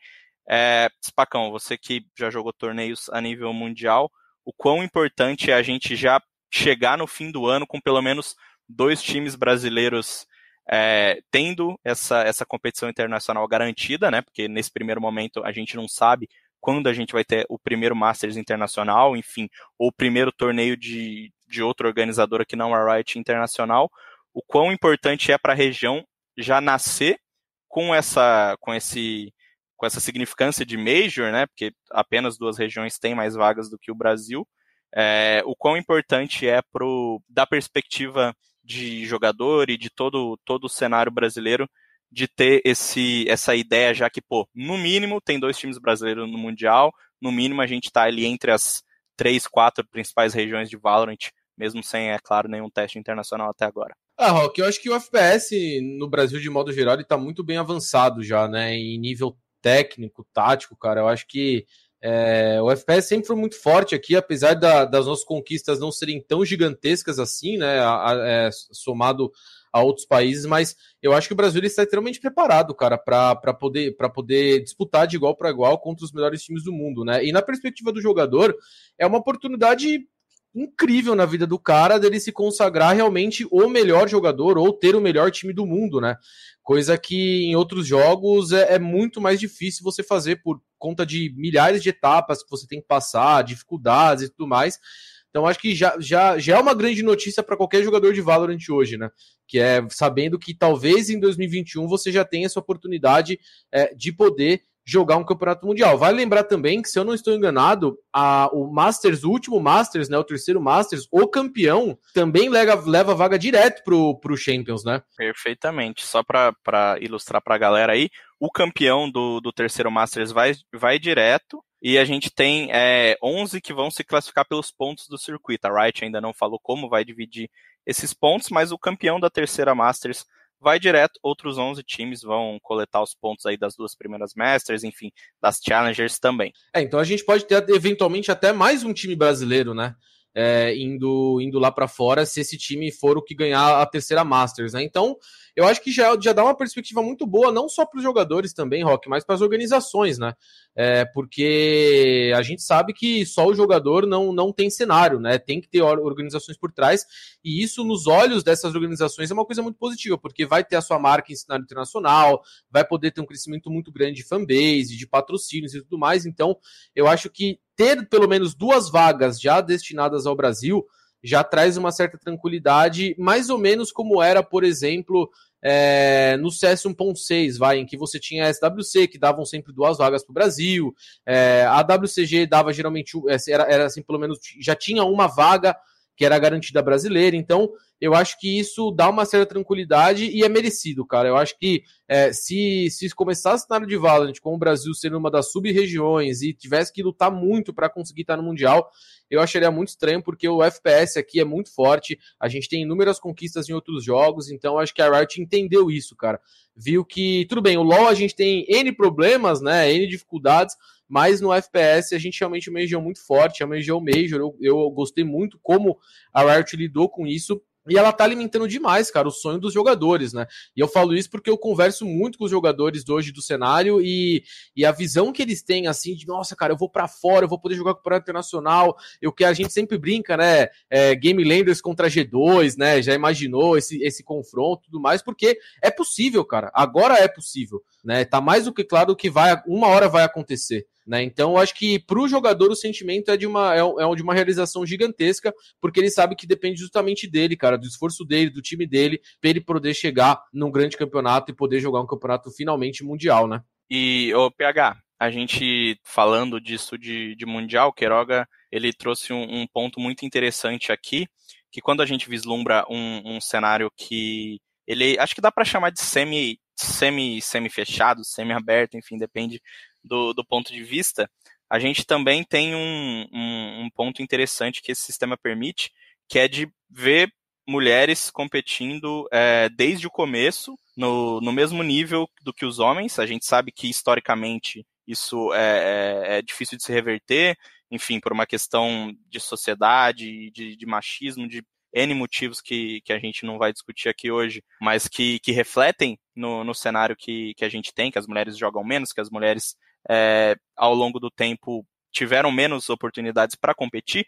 É, Spacão, você que já jogou torneios a nível mundial, o quão importante é a gente já chegar no fim do ano com pelo menos dois times brasileiros é, tendo essa, essa competição internacional garantida, né? Porque nesse primeiro momento a gente não sabe quando a gente vai ter o primeiro Masters internacional, enfim, ou o primeiro torneio de, de outra organizadora que não a Riot Internacional, o quão importante é para a região já nascer com essa, com esse, com essa significância de major, né? Porque apenas duas regiões têm mais vagas do que o Brasil. É, o quão importante é pro, da perspectiva de jogador e de todo, todo o cenário brasileiro de ter esse, essa ideia, já que, pô, no mínimo tem dois times brasileiros no Mundial, no mínimo a gente está ali entre as três, quatro principais regiões de Valorant, mesmo sem, é claro, nenhum teste internacional até agora. Ah, Rock, eu acho que o FPS no Brasil, de modo geral, ele tá muito bem avançado já, né? Em nível técnico, tático, cara. Eu acho que é, o FPS sempre foi muito forte aqui, apesar da, das nossas conquistas não serem tão gigantescas assim, né? A, a, é, somado a outros países, mas eu acho que o Brasil está extremamente preparado, cara, para poder, poder disputar de igual para igual contra os melhores times do mundo, né? E na perspectiva do jogador, é uma oportunidade incrível na vida do cara dele se consagrar realmente o melhor jogador ou ter o melhor time do mundo, né? Coisa que em outros jogos é, é, muito mais difícil você fazer por conta de milhares de etapas que você tem que passar, dificuldades e tudo mais. Então acho que já, já, já é uma grande notícia para qualquer jogador de Valorant hoje, né? Que é sabendo que talvez em 2021 você já tenha essa oportunidade é, de poder jogar um campeonato mundial. Vale lembrar também que, se eu não estou enganado, a, o Masters, o último Masters, né, o terceiro Masters, o campeão também leva, leva vaga direto pro, pro Champions, né? Perfeitamente. Só para ilustrar para a galera aí, o campeão do, do terceiro Masters vai, vai direto e a gente tem é, 11 que vão se classificar pelos pontos do circuito. A Wright ainda não falou como vai dividir esses pontos, mas o campeão da terceira Masters vai direto, outros 11 times vão coletar os pontos aí das duas primeiras Masters, enfim, das Challengers também. É, então a gente pode ter eventualmente até mais um time brasileiro, né? É, indo, indo lá para fora, se esse time for o que ganhar a terceira Masters, né? Então, eu acho que já, já dá uma perspectiva muito boa, não só para os jogadores também, Rock, mas para as organizações, né? É, porque a gente sabe que só o jogador não, não tem cenário, né? Tem que ter organizações por trás, e isso, nos olhos dessas organizações, é uma coisa muito positiva, porque vai ter a sua marca em cenário internacional, vai poder ter um crescimento muito grande de fanbase, de patrocínios e tudo mais. Então, eu acho que ter pelo menos duas vagas já destinadas ao Brasil já traz uma certa tranquilidade, mais ou menos como era, por exemplo, é, no CS 1.6, vai, em que você tinha a SWC, que davam sempre duas vagas para o Brasil, é, a WCG dava geralmente, é, era, era assim, pelo menos, já tinha uma vaga que era garantida brasileira, então eu acho que isso dá uma certa tranquilidade e é merecido, cara. Eu acho que é, se, se começasse o cenário de Valorant com o Brasil sendo uma das sub-regiões e tivesse que lutar muito para conseguir estar no Mundial, eu acharia muito estranho, porque o FPS aqui é muito forte, a gente tem inúmeras conquistas em outros jogos, então acho que a Riot entendeu isso, cara. Viu que, tudo bem, o LoL a gente tem N problemas, né, N dificuldades, mas no FPS a gente realmente é região muito forte, é uma região Major, eu, eu gostei muito como a Riot lidou com isso, e ela tá alimentando demais, cara, o sonho dos jogadores, né? E eu falo isso porque eu converso muito com os jogadores hoje do cenário e, e a visão que eles têm, assim, de nossa, cara, eu vou para fora, eu vou poder jogar com o Campeonato Internacional, eu que a gente sempre brinca, né? É, Game Landers contra G2, né? Já imaginou esse, esse confronto e tudo mais, porque é possível, cara. Agora é possível, né? Tá mais do que claro que vai, uma hora vai acontecer. Né? Então, acho que para o jogador o sentimento é de, uma, é, é de uma realização gigantesca, porque ele sabe que depende justamente dele, cara, do esforço dele, do time dele, para ele poder chegar num grande campeonato e poder jogar um campeonato finalmente mundial, né? E, o PH, a gente falando disso de, de Mundial, Queiroga, ele trouxe um, um, ponto muito interessante aqui, que quando a gente vislumbra um, um cenário que ele, acho que dá para chamar de semi, semi, semi fechado, semi aberto, enfim, depende do, do ponto de vista, a gente também tem um, um, um ponto interessante que esse sistema permite, que é de ver mulheres competindo é, desde o começo, no, no mesmo nível do que os homens. A gente sabe que historicamente isso é, é, é difícil de se reverter, enfim, por uma questão de sociedade, de, de machismo, de N motivos que, que a gente não vai discutir aqui hoje, mas que, que refletem no, no cenário que, que a gente tem, que as mulheres jogam menos, que as mulheres, é, ao longo do tempo, tiveram menos oportunidades para competir.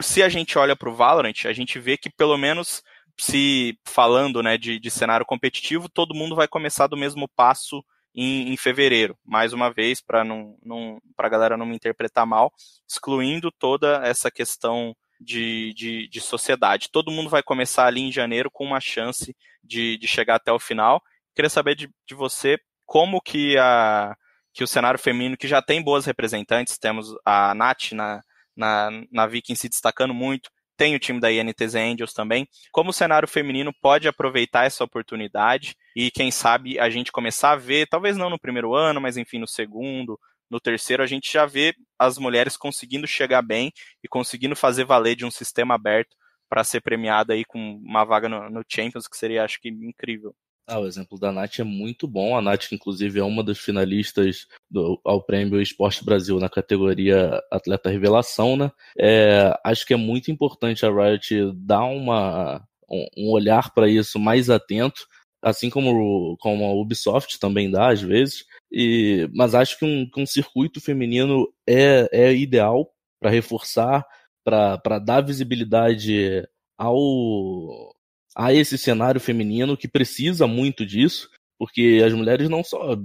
Se a gente olha para o Valorant, a gente vê que pelo menos se falando né, de, de cenário competitivo, todo mundo vai começar do mesmo passo em, em fevereiro, mais uma vez, para não, não, a galera não me interpretar mal, excluindo toda essa questão de, de, de, sociedade. Todo mundo vai começar ali em janeiro com uma chance de, de chegar até o final. Queria saber de, de você como que, a, que o cenário feminino, que já tem boas representantes, temos a Nath na, na, na Viking se destacando muito, tem o time da INTZ Angels também. Como o cenário feminino pode aproveitar essa oportunidade e, quem sabe, a gente começar a ver, talvez não no primeiro ano, mas enfim, no segundo, no terceiro, a gente já vê as mulheres conseguindo chegar bem e conseguindo fazer valer de um sistema aberto para ser premiada aí com uma vaga no, no Champions, que seria, acho que, incrível. Ah, o exemplo da Nath é muito bom. A Nath, inclusive, é uma das finalistas do, ao Prêmio Esporte Brasil na categoria Atleta Revelação, né? É, acho que é muito importante a Riot dar uma, um olhar para isso mais atento, assim como, como a Ubisoft também dá, às vezes. E, mas acho que um, que um circuito feminino é, é ideal para reforçar, para dar visibilidade ao, a esse cenário feminino que precisa muito disso, porque as mulheres não só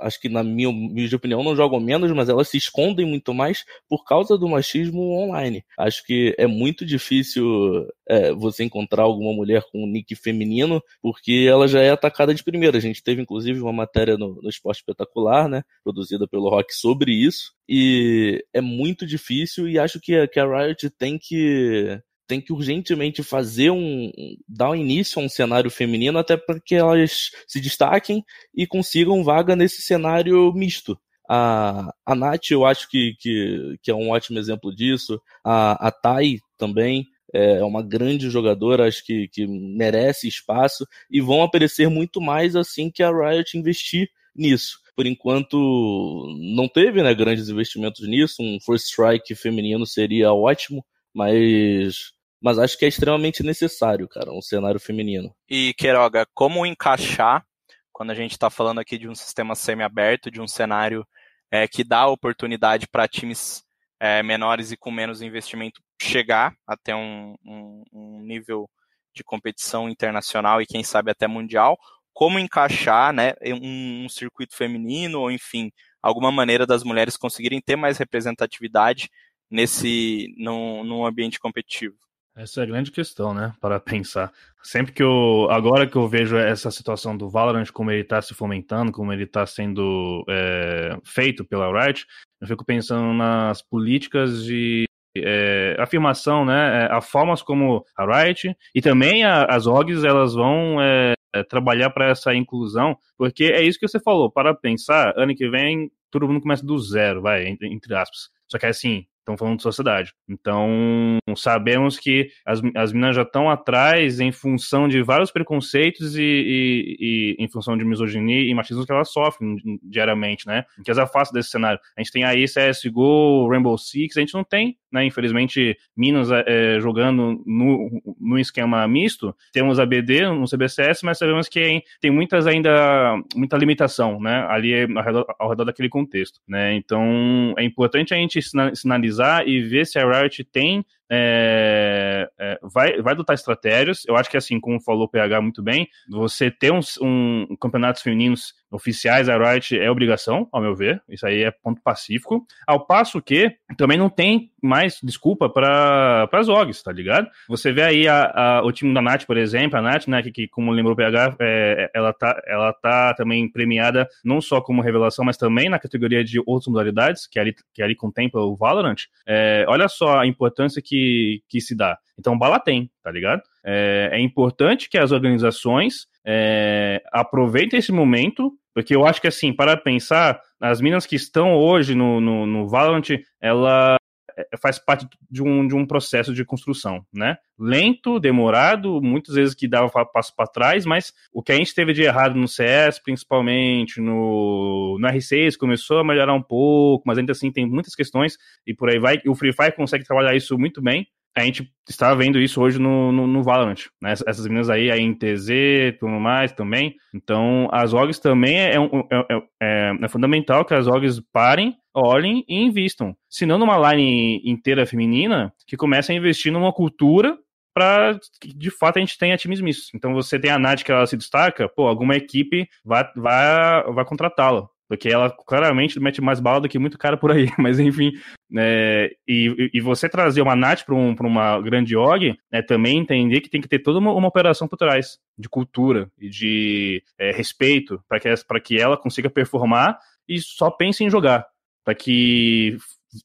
acho que na minha, minha opinião não jogam menos, mas elas se escondem muito mais por causa do machismo online. Acho que é muito difícil é, você encontrar alguma mulher com um nick feminino, porque ela já é atacada de primeira. A gente teve inclusive uma matéria no, no Esporte Espetacular, né, produzida pelo Rock sobre isso, e é muito difícil e acho que, que a Riot tem que tem que urgentemente fazer um. dar um início a um cenário feminino até para que elas se destaquem e consigam vaga nesse cenário misto. A, a Nath, eu acho que, que, que é um ótimo exemplo disso. A, a Tai também é uma grande jogadora, acho que, que merece espaço e vão aparecer muito mais assim que a Riot investir nisso. Por enquanto, não teve né, grandes investimentos nisso. Um First Strike feminino seria ótimo, mas mas acho que é extremamente necessário, cara, um cenário feminino. E, Queiroga, como encaixar, quando a gente está falando aqui de um sistema semi-aberto, de um cenário é, que dá oportunidade para times é, menores e com menos investimento chegar até um, um, um, nível de competição internacional e quem sabe até mundial, como encaixar né, um, um circuito feminino ou enfim alguma maneira das mulheres conseguirem ter mais representatividade nesse num, num ambiente competitivo. Essa é a grande questão, né? Para pensar. Sempre que eu. Agora que eu vejo essa situação do Valorant, como ele está se fomentando, como ele está sendo é, feito pela Riot, eu fico pensando nas políticas de é, afirmação, né? É, a formas como a Riot e também a, as OGs elas vão é, é trabalhar para essa inclusão, porque é isso que você falou. Para pensar, ano que vem todo mundo começa do zero, vai, entre, entre aspas. Só que assim, Estão falando de sociedade. Então, sabemos que as, as minas já estão atrás em função de vários preconceitos e, e, e, em função de misoginia e machismo que elas sofrem diariamente, né? Que as afasta desse cenário. A gente tem aí CSGO, Rainbow Six, a gente não tem, né? Infelizmente, minas é, jogando no, no esquema misto. Temos a BD no CBCS, mas sabemos que tem muitas ainda, muita limitação, né? Ali ao redor, ao redor daquele contexto, né? Então, é importante a gente sinalizar analisar e ver se a Riot tem é, é, vai, vai adotar estratégias. Eu acho que, assim, como falou o PH muito bem, você ter uns, um, campeonatos femininos oficiais da Riot é obrigação, ao meu ver. Isso aí é ponto pacífico. Ao passo que também não tem mais desculpa para as OGs, tá ligado? Você vê aí a, a, o time da Nath, por exemplo, a Nath, né, que, que como lembrou o PH, é, ela, tá, ela tá também premiada não só como revelação, mas também na categoria de outras modalidades, que ali, que ali contempla o Valorant. É, olha só a importância que, que se dá. Então, bala tem, tá ligado? É, é importante que as organizações é, aproveitem esse momento porque eu acho que, assim, para pensar, as minas que estão hoje no, no, no Valorant, ela é, faz parte de um, de um processo de construção, né? Lento, demorado, muitas vezes que dava passo para trás, mas o que a gente teve de errado no CS, principalmente no, no R6, começou a melhorar um pouco, mas ainda assim tem muitas questões e por aí vai. E o Free Fire consegue trabalhar isso muito bem a gente está vendo isso hoje no, no, no Valorant, né? Essas meninas aí, a NTZ, tudo mais também. Então, as OGs também é, é, é, é, é fundamental que as OGs parem, olhem e invistam. Se não numa line inteira feminina, que comece a investir numa cultura para que de fato a gente tenha times mistos. Então você tem a Nath que ela se destaca, pô, alguma equipe vai, vai, vai contratá-la. Porque ela claramente mete mais bala do que muito cara por aí. (laughs) Mas enfim. É, e, e você trazer uma NAT para um, uma grande org é também entender que tem que ter toda uma, uma operação por trás de cultura e de é, respeito para que, que ela consiga performar e só pense em jogar. Para que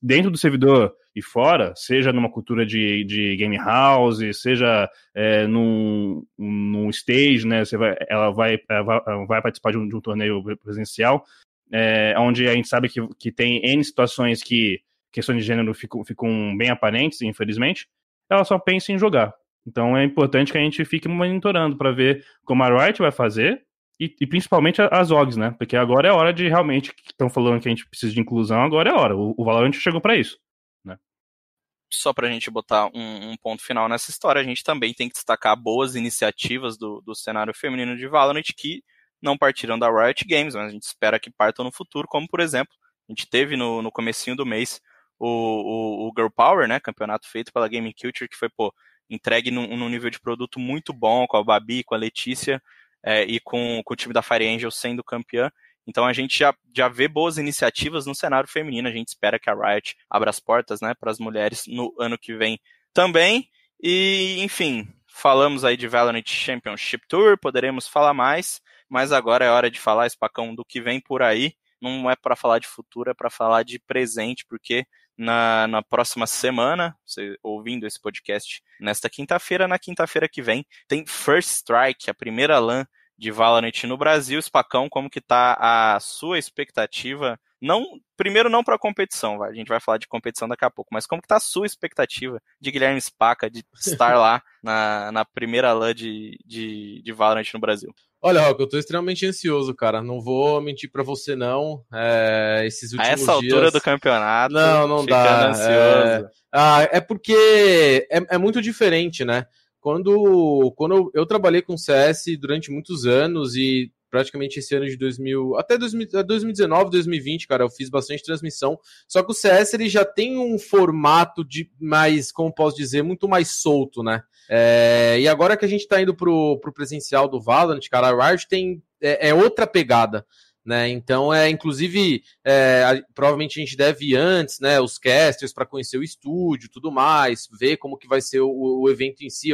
dentro do servidor e fora, seja numa cultura de, de game house, seja é, num, num stage, né? Você vai, ela vai, vai, vai participar de um, de um torneio presencial, é, onde a gente sabe que, que tem N situações que questões de gênero ficam, ficam bem aparentes, infelizmente, ela só pensa em jogar. Então é importante que a gente fique monitorando para ver como a Riot vai fazer e, e, principalmente as OGs, né? Porque agora é hora de realmente, estão falando que a gente precisa de inclusão, agora é hora. O, o Valorant chegou para isso. Né? Só para a gente botar um, um, ponto final nessa história, a gente também tem que destacar boas iniciativas do, do cenário feminino de Valorant que não partiram da Riot Games, mas a gente espera que partam no futuro, como por exemplo, a gente teve no, no comecinho do mês o, o, o Girl Power, né, campeonato feito pela Game Culture, que foi, pô, entregue num, num nível de produto muito bom, com a Babi, com a Letícia, é, e com, com, o time da Fire Angel sendo campeã. Então a gente já, já vê boas iniciativas no cenário feminino. A gente espera que a Riot abra as portas né, para as mulheres no ano que vem também. E, enfim, falamos aí de Valorant Championship Tour, poderemos falar mais mas agora é hora de falar, Espacão, do que vem por aí. Não é para falar de futuro, é para falar de presente, porque na, na próxima semana, você ouvindo esse podcast nesta quinta-feira, na quinta-feira que vem, tem First Strike, a primeira LAN de Valorant no Brasil. Spacão, como que tá a sua expectativa? Não, primeiro não para a competição, vai. a gente vai falar de competição daqui a pouco, mas como que tá a sua expectativa de Guilherme Spaca de estar lá (laughs) na, na primeira LAN de, de, de Valorant no Brasil? Olha, Rock, eu tô extremamente ansioso, cara. Não vou mentir para você, não. É, esses últimos A essa dias... altura do campeonato. Não, não dá. É... Ah, é porque é, é, muito diferente, né? Quando, quando eu, eu, trabalhei com CS durante muitos anos e praticamente esse ano de 2000, até 2019, 2020, cara, eu fiz bastante transmissão. Só que o CS ele já tem um formato de mais, como posso dizer, muito mais solto, né? É, e agora que a gente está indo pro, pro presencial do Valorant, cara, a Riot tem é, é outra pegada. Né? Então, é inclusive, é, provavelmente a gente deve ir antes, né? Os casters para conhecer o estúdio, tudo mais, ver como que vai ser o, o evento em si.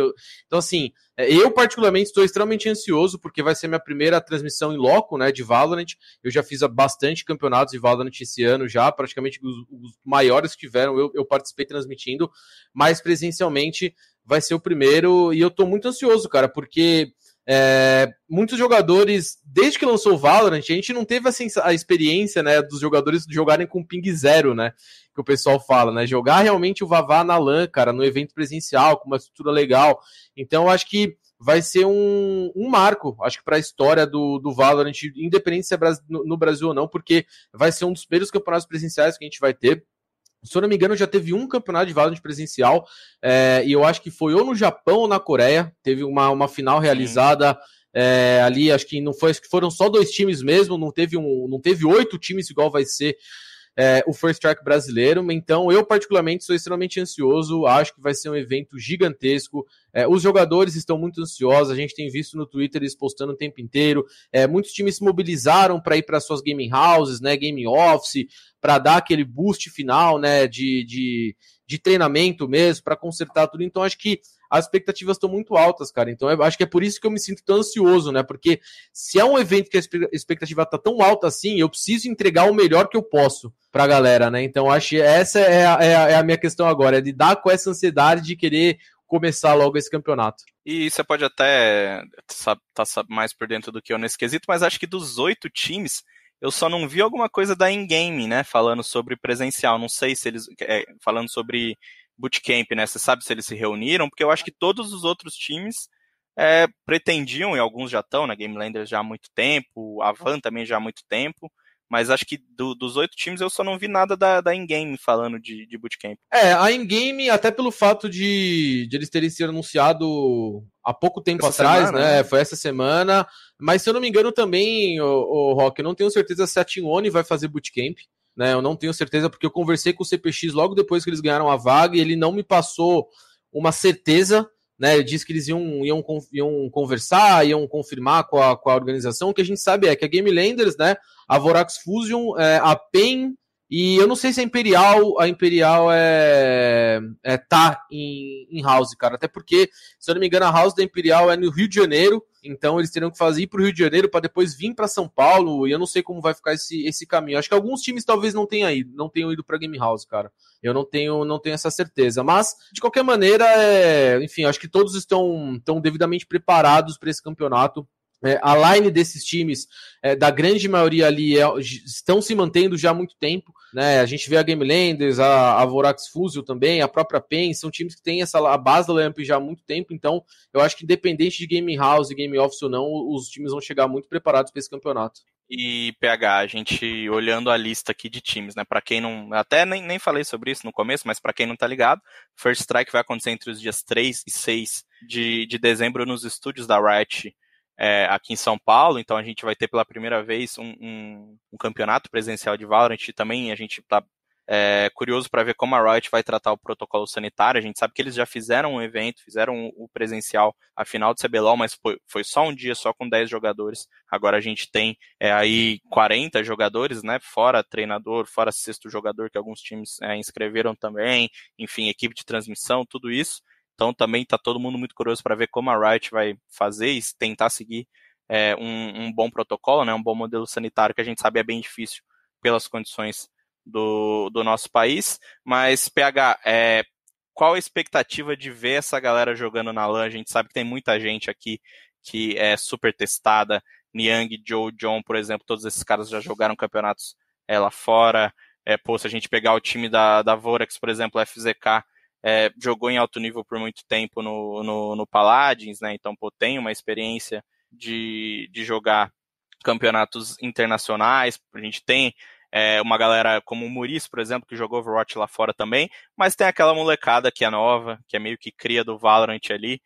Então, assim, é, eu particularmente estou extremamente ansioso porque vai ser minha primeira transmissão em loco, né? De Valorant. Eu já fiz bastante campeonatos de Valorant esse ano já, praticamente os, os maiores que tiveram eu, eu participei transmitindo, mas presencialmente vai ser o primeiro e eu estou muito ansioso, cara, porque é, muitos jogadores, desde que lançou o Valorant, a gente não teve assim, a experiência né, dos jogadores jogarem com ping zero, né? Que o pessoal fala, né? Jogar realmente o Vavá na LAN, cara, no evento presencial, com uma estrutura legal. Então, eu acho que vai ser um, um marco, acho que para a história do, do Valorant, independente se é no, no Brasil ou não, porque vai ser um dos primeiros campeonatos presenciais que a gente vai ter. Se eu não me engano, já teve um campeonato de Valorant presencial, é, e eu acho que foi ou no Japão ou na Coreia. Teve uma, uma final realizada é, ali, acho que não foi, acho que foram só dois times mesmo, não teve um, não teve oito times igual vai ser é, o First Strike brasileiro. Então, eu particularmente sou extremamente ansioso, acho que vai ser um evento gigantesco. É, os jogadores estão muito ansiosos, a gente tem visto no Twitter eles postando o tempo inteiro. É, muitos times se mobilizaram para ir para suas gaming houses, né, gaming office, para dar aquele boost final, né, de, de, de treinamento mesmo, para consertar tudo. Então, acho que as expectativas estão muito altas, cara. Então, eu acho que é por isso que eu me sinto tão ansioso, né? Porque se é um evento que a expectativa tá tão alta assim, eu preciso entregar o melhor que eu posso pra galera, né? Então, acho que essa é a, é a, é a minha questão agora, é de dar com essa ansiedade de querer começar logo esse campeonato. E você pode até estar tá mais por dentro do que eu nesse quesito, mas acho que dos oito times, eu só não vi alguma coisa da in-game, né? Falando sobre presencial. Não sei se eles. É, falando sobre bootcamp, né? Você sabe se eles se reuniram? Porque eu acho que todos os outros times é, pretendiam, e alguns já estão na Game Landers já há muito tempo, a Van também já há muito tempo, mas acho que do, dos oito times eu só não vi nada da, da in-game falando de, de bootcamp. É, a in-game, até pelo fato de, de eles terem sido anunciado há pouco tempo essa atrás, semana, né? né? Foi essa semana. Mas se eu não me engano também, o, o Rock, eu não tenho certeza se a Team One vai fazer bootcamp né? Eu não tenho certeza porque eu conversei com o CPX logo depois que eles ganharam a vaga e ele não me passou uma certeza, né? Ele disse que eles iam, iam, iam conversar, iam confirmar com a, com a organização. O que a gente sabe é que a Game Landers, né? A Vorax Fusion, é, a PEN e eu não sei se a Imperial, a Imperial é, é tá em, em House, cara. Até porque, se eu não me engano, a House da Imperial é no Rio de Janeiro. Então eles teriam que fazer ir para o Rio de Janeiro para depois vir para São Paulo. E eu não sei como vai ficar esse, esse caminho. Acho que alguns times talvez não tenham ido, não tenham ido para Game House, cara. Eu não tenho, não tenho essa certeza. Mas de qualquer maneira, é, enfim, acho que todos estão, estão devidamente preparados para esse campeonato. É, a line desses times, é, da grande maioria ali, é, estão se mantendo já há muito tempo. Né? A gente vê a Game Landers, a, a Vorax Fusio também, a própria PEN, são times que têm essa, a base da Lamp já há muito tempo. Então, eu acho que independente de Game House Game Office ou não, os times vão chegar muito preparados para esse campeonato. E PH, a gente olhando a lista aqui de times, né? Para quem não. Até nem, nem falei sobre isso no começo, mas para quem não tá ligado, First Strike vai acontecer entre os dias 3 e 6 de, de dezembro nos estúdios da Riot é, aqui em São Paulo, então a gente vai ter pela primeira vez um, um, um campeonato presencial de Valorant e também a gente está é, curioso para ver como a Riot vai tratar o protocolo sanitário. A gente sabe que eles já fizeram um evento, fizeram o presencial a final do CBLOL, mas foi, foi só um dia, só com 10 jogadores. Agora a gente tem é, aí 40 jogadores, né? Fora treinador, fora sexto jogador que alguns times é, inscreveram também, enfim, equipe de transmissão, tudo isso. Então também está todo mundo muito curioso para ver como a Riot vai fazer e tentar seguir é, um, um, bom protocolo, né, um bom modelo sanitário que a gente sabe é bem difícil pelas condições do, do nosso país. Mas, PH, é, qual a expectativa de ver essa galera jogando na LAN? A gente sabe que tem muita gente aqui que é super testada. Niang, Joe, John, por exemplo, todos esses caras já jogaram campeonatos é, lá fora. É, pô, se a gente pegar o time da, da Vorax, por exemplo, FZK, é, jogou em alto nível por muito tempo no, no, no Paladins, né? Então, pô, tem uma experiência de, de jogar campeonatos internacionais. A gente tem é, uma galera como o Muris, por exemplo, que jogou Overwatch lá fora também, mas tem aquela molecada que é nova, que é meio que cria do Valorant ali.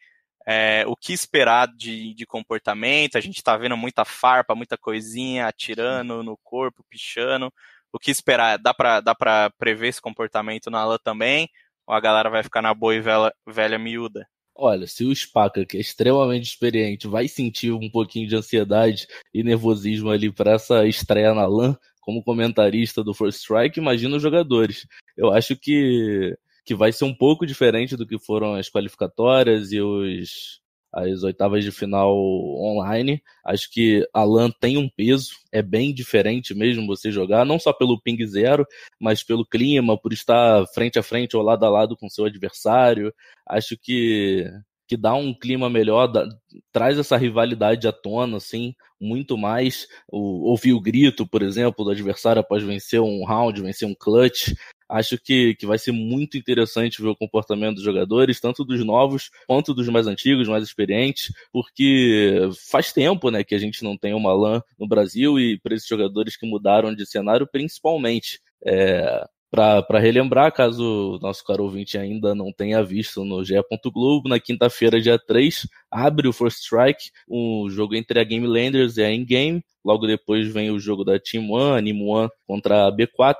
É, o que esperar de, de comportamento? A gente tá vendo muita farpa, muita coisinha atirando no corpo, pichando. O que esperar? Dá pra, dá pra prever esse comportamento na LAN também? Ou a galera vai ficar na boa e velha, velha miúda? Olha, se o Spaca, que é extremamente experiente, vai sentir um pouquinho de ansiedade e nervosismo ali para essa estreia na LAN, como comentarista do First Strike, imagina os jogadores. Eu acho que, que vai ser um pouco diferente do que foram as qualificatórias e os, as oitavas de final online. Acho que a LAN tem um peso, é bem diferente mesmo você jogar, não só pelo ping zero, mas pelo clima, por estar frente a frente ou lado a lado com seu adversário. Acho que que dá um clima melhor, dá, traz essa rivalidade à tona, assim, muito mais. O, ouvir o grito, por exemplo, do adversário após vencer um round, vencer um clutch, Acho que, que vai ser muito interessante ver o comportamento dos jogadores, tanto dos novos quanto dos mais antigos, mais experientes, porque faz tempo né, que a gente não tem uma LAN no Brasil e para esses jogadores que mudaram de cenário, principalmente. É, para relembrar, caso nosso caro ouvinte ainda não tenha visto no GE. Globo, na quinta-feira, dia 3, abre o First Strike, um jogo entre a Game Landers e a In-Game. Logo depois vem o jogo da Team One, Anime One contra a B4.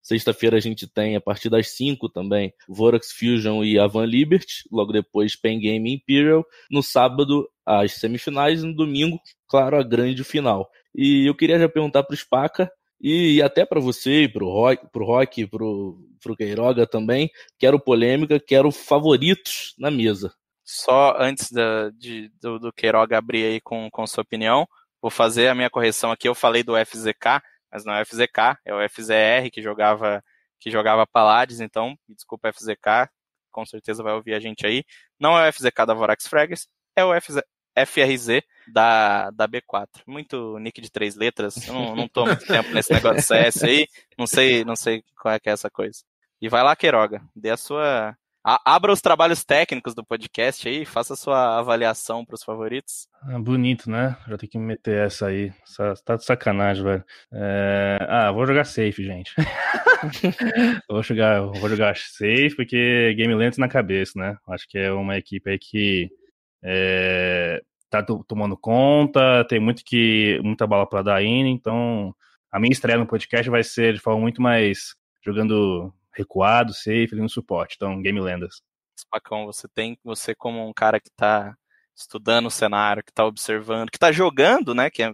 Sexta-feira a gente tem, a partir das 5 também, Vorax Fusion e Avan Liberty. Logo depois, Pen Game Imperial. No sábado, as semifinais. E no domingo, claro, a grande final. E eu queria já perguntar para o Spaca e até para você, para o Rock, pro, pro Queiroga também, quero polêmica, quero favoritos na mesa. Só antes da, de, do, do Queiroga abrir aí com, com sua opinião, vou fazer a minha correção aqui. Eu falei do FZK, mas não é o FZK, é o FZR que jogava que jogava Palades, então, desculpa FZK, com certeza vai ouvir a gente aí. Não é o FZK da Vorax Fraggers, é o FZ, FRZ da, da B4. Muito nick de três letras. Eu não, não tô muito tempo nesse negócio de CS aí. Não sei, não sei qual é que é essa coisa. E vai lá, Queiroga. Dê a sua. A, abra os trabalhos técnicos do podcast aí, faça a sua avaliação para os favoritos. Ah, bonito, né? Já tem que meter essa aí. Tá de sacanagem, velho. É... Ah, vou jogar safe, gente. (laughs) vou, jogar, vou jogar safe porque Game Lens na cabeça, né? Acho que é uma equipe aí que é, tá tomando conta, tem muito que muita bala para dar ainda, então a minha estreia no podcast vai ser de forma muito mais jogando recuado, safe, no suporte, então Game Lendas. Spacão, você tem você como um cara que tá estudando o cenário, que tá observando, que tá jogando, né, que é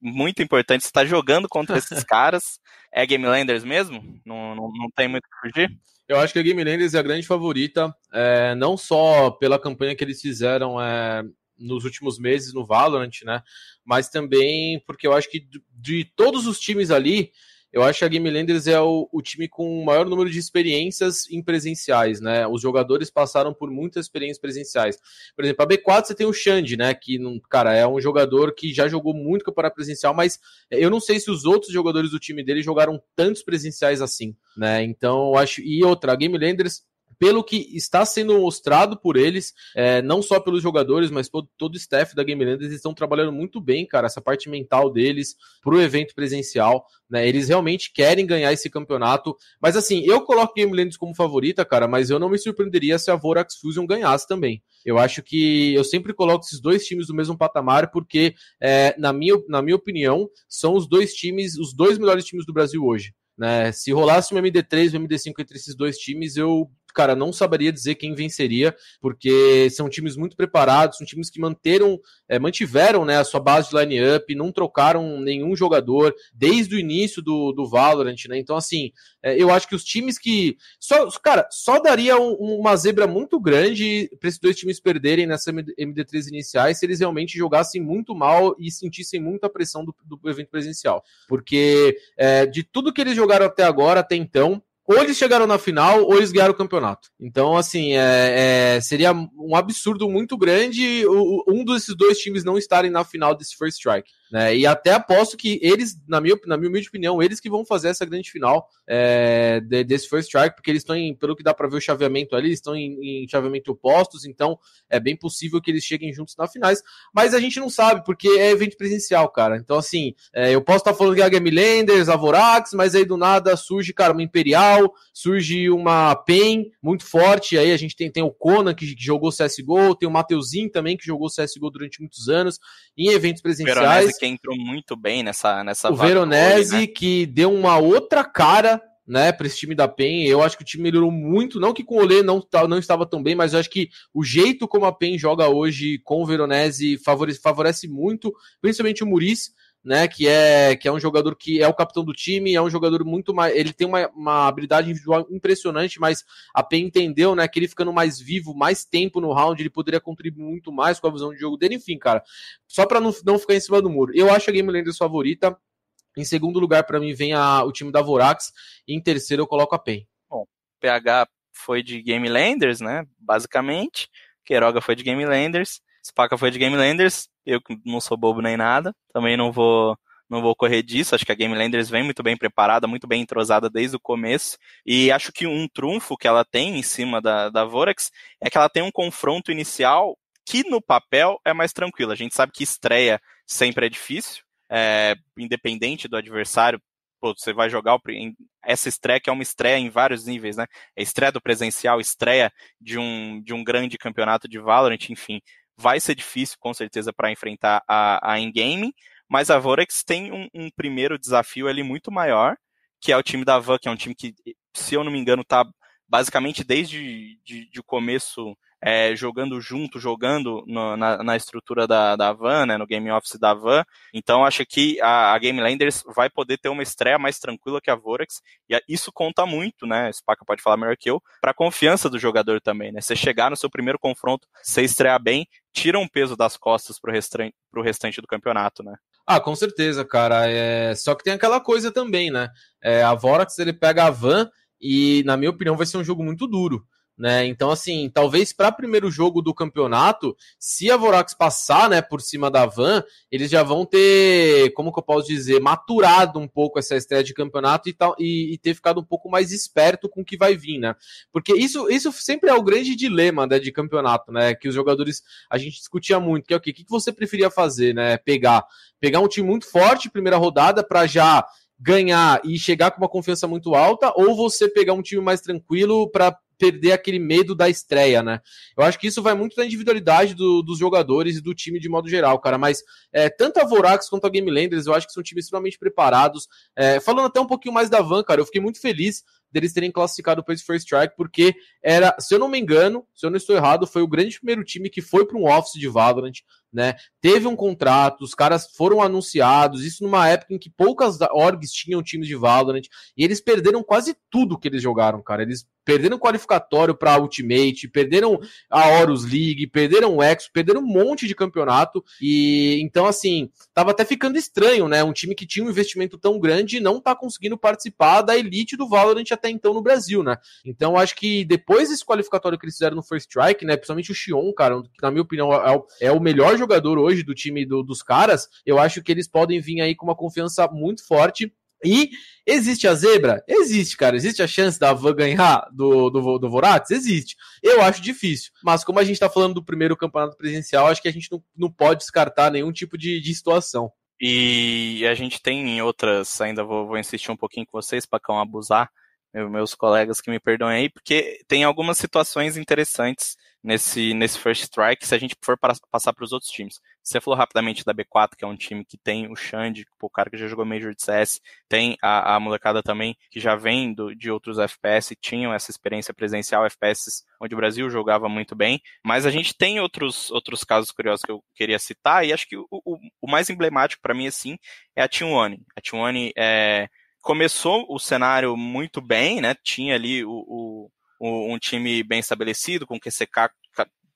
muito importante, você tá jogando contra esses (laughs) caras, é Game Landers mesmo? Não, não, não tem muito o que fugir? Eu acho que a Game Landers é a grande favorita, é, não só pela campanha que eles fizeram é, nos últimos meses no Valorant, né? Mas também porque eu acho que de todos os times ali, eu acho que a Game Landers é o, o, time com o maior número de experiências em presenciais, né? Os jogadores passaram por muitas experiências presenciais. Por exemplo, a B4 você tem o Xande, né? Que, cara, é um jogador que já jogou muito campeonato presencial, mas eu não sei se os outros jogadores do time dele jogaram tantos presenciais assim, né? Então, eu acho. E outra, a Game Landers pelo que está sendo mostrado por eles, é, não só pelos jogadores, mas todo, todo o staff da Game Land, eles estão trabalhando muito bem, cara, essa parte mental deles para o evento presencial, né? Eles realmente querem ganhar esse campeonato, mas assim, eu coloco Game Land como favorita, cara, mas eu não me surpreenderia se a Vorax Fusion ganhasse também. Eu acho que eu sempre coloco esses dois times no mesmo patamar, porque, é, na, minha, na minha opinião, são os dois times, os dois melhores times do Brasil hoje. Né? Se rolasse um MD3 e um MD5 entre esses dois times, eu cara, não saberia dizer quem venceria, porque são times muito preparados, são times que manteram, é, mantiveram né, a sua base de line-up, não trocaram nenhum jogador desde o início do, do Valorant, né? Então, assim, é, eu acho que os times que. Só, cara, só daria um, uma zebra muito grande para esses dois times perderem nessa MD3 iniciais se eles realmente jogassem muito mal e sentissem muita pressão do, do evento presencial. Porque é, de tudo que eles jogaram até agora, até então, ou eles chegaram na final ou eles ganharam o campeonato. Então, assim, é, é, seria um absurdo muito grande um desses dois times não estarem na final desse First Strike. Né? E até aposto que eles, na minha, na minha humilde opinião, eles que vão fazer essa grande final é, de, desse First Strike, porque eles estão em, pelo que dá para ver o chaveamento ali, estão em, em, chaveamento opostos, então é bem possível que eles cheguem juntos na finais, mas a gente não sabe, porque é evento presencial, cara. Então, assim, é, eu posso estar falando que é a Game Landers, a Vorax, mas aí do nada surge, cara, uma Imperial, surge uma PEN muito forte, aí a gente tem, tem o Conan que, que jogou CSGO, tem o Mateuzinho também que jogou CSGO durante muitos anos, em eventos presenciais que entrou muito bem nessa nessa O Veronese né? que deu uma outra cara né, para esse time da PEN. Eu acho que o time melhorou muito, não que com o Olê não, não estava tão bem, mas eu acho que o jeito como a PEN joga hoje com o Veronese favorece, favorece muito, principalmente o Muris, né? Que é, que é um jogador que é o capitão do time, é um jogador muito mais. Ele tem uma, uma habilidade individual impressionante, mas a PEN entendeu, né? Que ele ficando mais vivo, mais tempo no round, ele poderia contribuir muito mais com a visão de jogo dele. Enfim, cara, só para não, não ficar em cima do muro. Eu acho a Game Landers favorita. Em segundo lugar, para mim, vem a, o time da Vorax. E em terceiro, eu coloco a PEN. Bom, PH foi de Game Landers, né? Basicamente. Queiroga foi de Game Landers. Spaca foi de Game Landers eu não sou bobo nem nada, também não vou não vou correr disso, acho que a Game Landers vem muito bem preparada, muito bem entrosada desde o começo, e acho que um trunfo que ela tem em cima da, da Vorax é que ela tem um confronto inicial que no papel é mais tranquilo. A gente sabe que estreia sempre é difícil, é, independente do adversário, pô, você vai jogar essa estreia que é uma estreia em vários níveis, né? É estreia do presencial, estreia de um, de um grande campeonato de Valorant, enfim vai ser difícil, com certeza, para enfrentar a, a Endgame, mas a Vorex tem um, um, primeiro desafio ali muito maior, que é o time da Van, que é um time que, se eu não me engano, tá basicamente desde de, de começo é, jogando junto, jogando no, na, na, estrutura da, da Van, né, no Game Office da Van. Então acho que a, a Game Landers vai poder ter uma estreia mais tranquila que a Vorax, e isso conta muito, né? Spaca pode falar melhor que eu, para a confiança do jogador também, né? Você chegar no seu primeiro confronto, você estrear bem, tira um peso das costas pro restante, pro restante do campeonato, né? Ah, com certeza, cara. É... Só que tem aquela coisa também, né? É, a Vorax ele pega a Van e, na minha opinião, vai ser um jogo muito duro né? Então, assim, talvez para primeiro jogo do campeonato, se a Vorax passar, né, por cima da Van, eles já vão ter, como que eu posso dizer, maturado um pouco essa estreia de campeonato e, tal, e, e ter ficado um pouco mais esperto com o que vai vir, né? Porque isso, isso sempre é o grande dilema, né, de campeonato, né? Que os jogadores a gente discutia muito, que é o quê? O que você preferia fazer, né? Pegar, pegar um time muito forte primeira rodada para já ganhar e chegar com uma confiança muito alta, ou você pegar um time mais tranquilo para perder aquele medo da estreia, né? Eu acho que isso vai muito da individualidade do, dos jogadores e do time de modo geral, cara. Mas é, tanto a Vorax quanto a Game Landers, eu acho que são times extremamente preparados. É, falando até um pouquinho mais da Van, cara, eu fiquei muito feliz deles terem classificado para esse First Strike, porque era, se eu não me engano, se eu não estou errado, foi o grande primeiro time que foi para um office de Valorant, né? Teve um contrato, os caras foram anunciados, isso numa época em que poucas orgs tinham times de Valorant, e eles perderam quase tudo que eles jogaram, cara. Eles perderam qualificatório para Ultimate, perderam a Horus League, perderam o Exo, perderam um monte de campeonato, e então, assim, tava até ficando estranho, né? Um time que tinha um investimento tão grande não tá conseguindo participar da elite do Valorant até então no Brasil, né? Então, acho que depois desse qualificatório que eles fizeram no First Strike, né? Principalmente o Xion, cara, que na minha opinião é o, é o melhor jogador hoje do time do, dos caras, eu acho que eles podem vir aí com uma confiança muito forte. E existe a zebra? Existe, cara. Existe a chance da Van ganhar do, do, do Vorax? Existe. Eu acho difícil. Mas como a gente tá falando do primeiro campeonato presencial, acho que a gente não, não pode descartar nenhum tipo de, de situação. E a gente tem outras, ainda vou, vou insistir um pouquinho com vocês, para não abusar, meus colegas que me perdoem aí, porque tem algumas situações interessantes nesse, nesse first strike se a gente for para, passar para os outros times. Você falou rapidamente da B4, que é um time que tem o Xande, o cara que já jogou Major de CS, tem a, a molecada também que já vem do, de outros FPS, tinham essa experiência presencial, FPS onde o Brasil jogava muito bem, mas a gente tem outros, outros casos curiosos que eu queria citar, e acho que o, o, o mais emblemático para mim, assim, é a Team One. A Team One é começou o cenário muito bem, né? Tinha ali o, o, o, um time bem estabelecido, com o QCK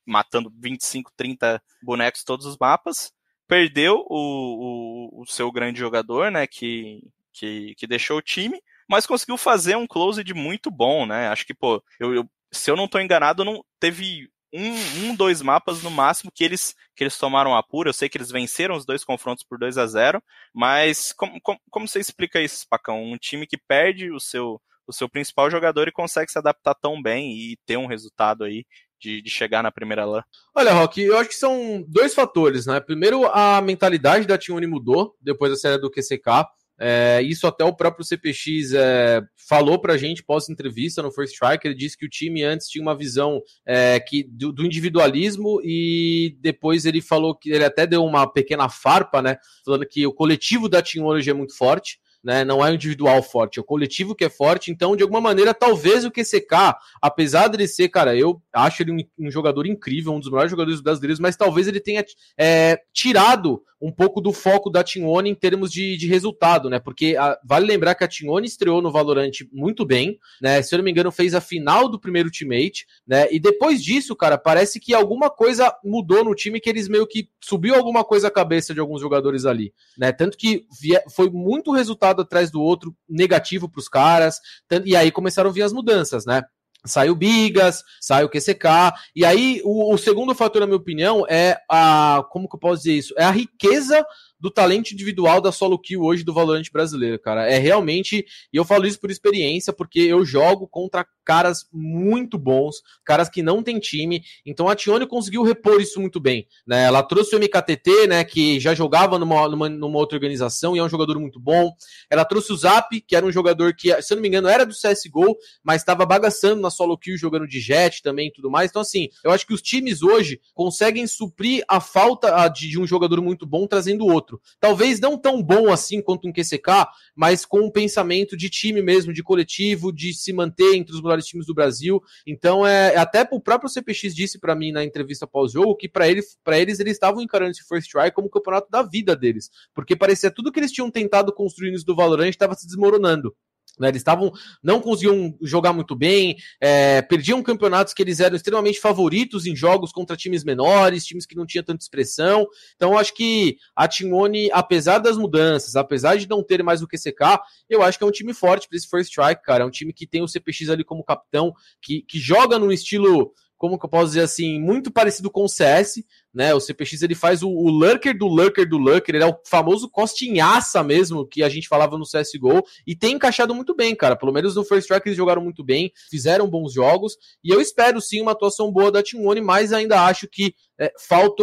matando 25, 30 bonecos todos os mapas. Perdeu o, o, seu grande jogador, né? Que, que, que deixou o time, mas conseguiu fazer um close de muito bom, né? Acho que, pô, eu, eu se eu não estou enganado, não teve um, um, dois mapas no máximo que eles que eles tomaram a pura. Eu sei que eles venceram os dois confrontos por 2 a 0 mas como, como, como você explica isso, Pacão? Um time que perde o seu, o seu principal jogador e consegue se adaptar tão bem e ter um resultado aí de, de, chegar na primeira LAN? Olha, Rock, eu acho que são dois fatores, né? Primeiro, a mentalidade da T1 mudou depois da série do QCK. É, isso até o próprio CPX é, falou pra gente pós-entrevista no First Strike. Ele disse que o time antes tinha uma visão é, que, do, do, individualismo e depois ele falou que ele até deu uma pequena farpa, né? Falando que o coletivo da Team hoje é muito forte né? Não é o individual forte, é o coletivo que é forte. Então, de alguma maneira, talvez o QCK, apesar dele ser, cara, eu acho ele um, um jogador incrível, um dos melhores jogadores brasileiros, mas talvez ele tenha é, tirado um pouco do foco da Tione em termos de, de resultado, né? Porque a, vale lembrar que a Tione estreou no Valorant muito bem, né? Se eu não me engano, fez a final do primeiro Ultimate, né? E depois disso, cara, parece que alguma coisa mudou no time que eles meio que subiu alguma coisa à cabeça de alguns jogadores ali, né? Tanto que via, foi muito resultado resultado atrás do outro negativo para os caras, e aí começaram a vir as mudanças, né? Sai o Bigas, sai o QCK, e aí o, o, segundo fator, na minha opinião, é a. Como que eu posso dizer isso? É a riqueza do talento individual da solo kill hoje do Valorant brasileiro, cara. É realmente, e eu falo isso por experiência, porque eu jogo contra caras muito bons, caras que não tem time. Então a Tione conseguiu repor isso muito bem, né? Ela trouxe o MKTT, né, que já jogava numa, numa, numa outra organização e é um jogador muito bom. Ela trouxe o Zap, que era um jogador que, se eu não me engano, era do CS:GO, mas estava bagaçando na solo kill jogando de Jet também e tudo mais. Então assim, eu acho que os times hoje conseguem suprir a falta de, de um jogador muito bom trazendo outro. Outro. Talvez não tão bom assim quanto um QCK, mas com um pensamento de time mesmo, de coletivo, de se manter entre os melhores times do Brasil. Então, é até o próprio CPX disse para mim na entrevista pós-jogo que para ele, eles eles estavam encarando esse First Try como o campeonato da vida deles, porque parecia tudo que eles tinham tentado construir no do Valorant estava se desmoronando. Né, eles estavam, não conseguiam jogar muito bem, é, perdiam campeonatos que eles eram extremamente favoritos em jogos contra times menores, times que não tinham tanta expressão. Então, acho que a Timone, apesar das mudanças, apesar de não ter mais o QCK, eu acho que é um time forte para esse First Strike, cara. É um time que tem o CPX ali como capitão, que, que joga num estilo como que eu posso dizer assim, muito parecido com o CS, né? O CPX ele faz o, o lurker do lurker do lurker, ele é o famoso costinhaça mesmo que a gente falava no CSGO e tem encaixado muito bem, cara. Pelo menos no First Track eles jogaram muito bem, fizeram bons jogos e eu espero sim uma atuação boa da Team One, mas ainda acho que é, falta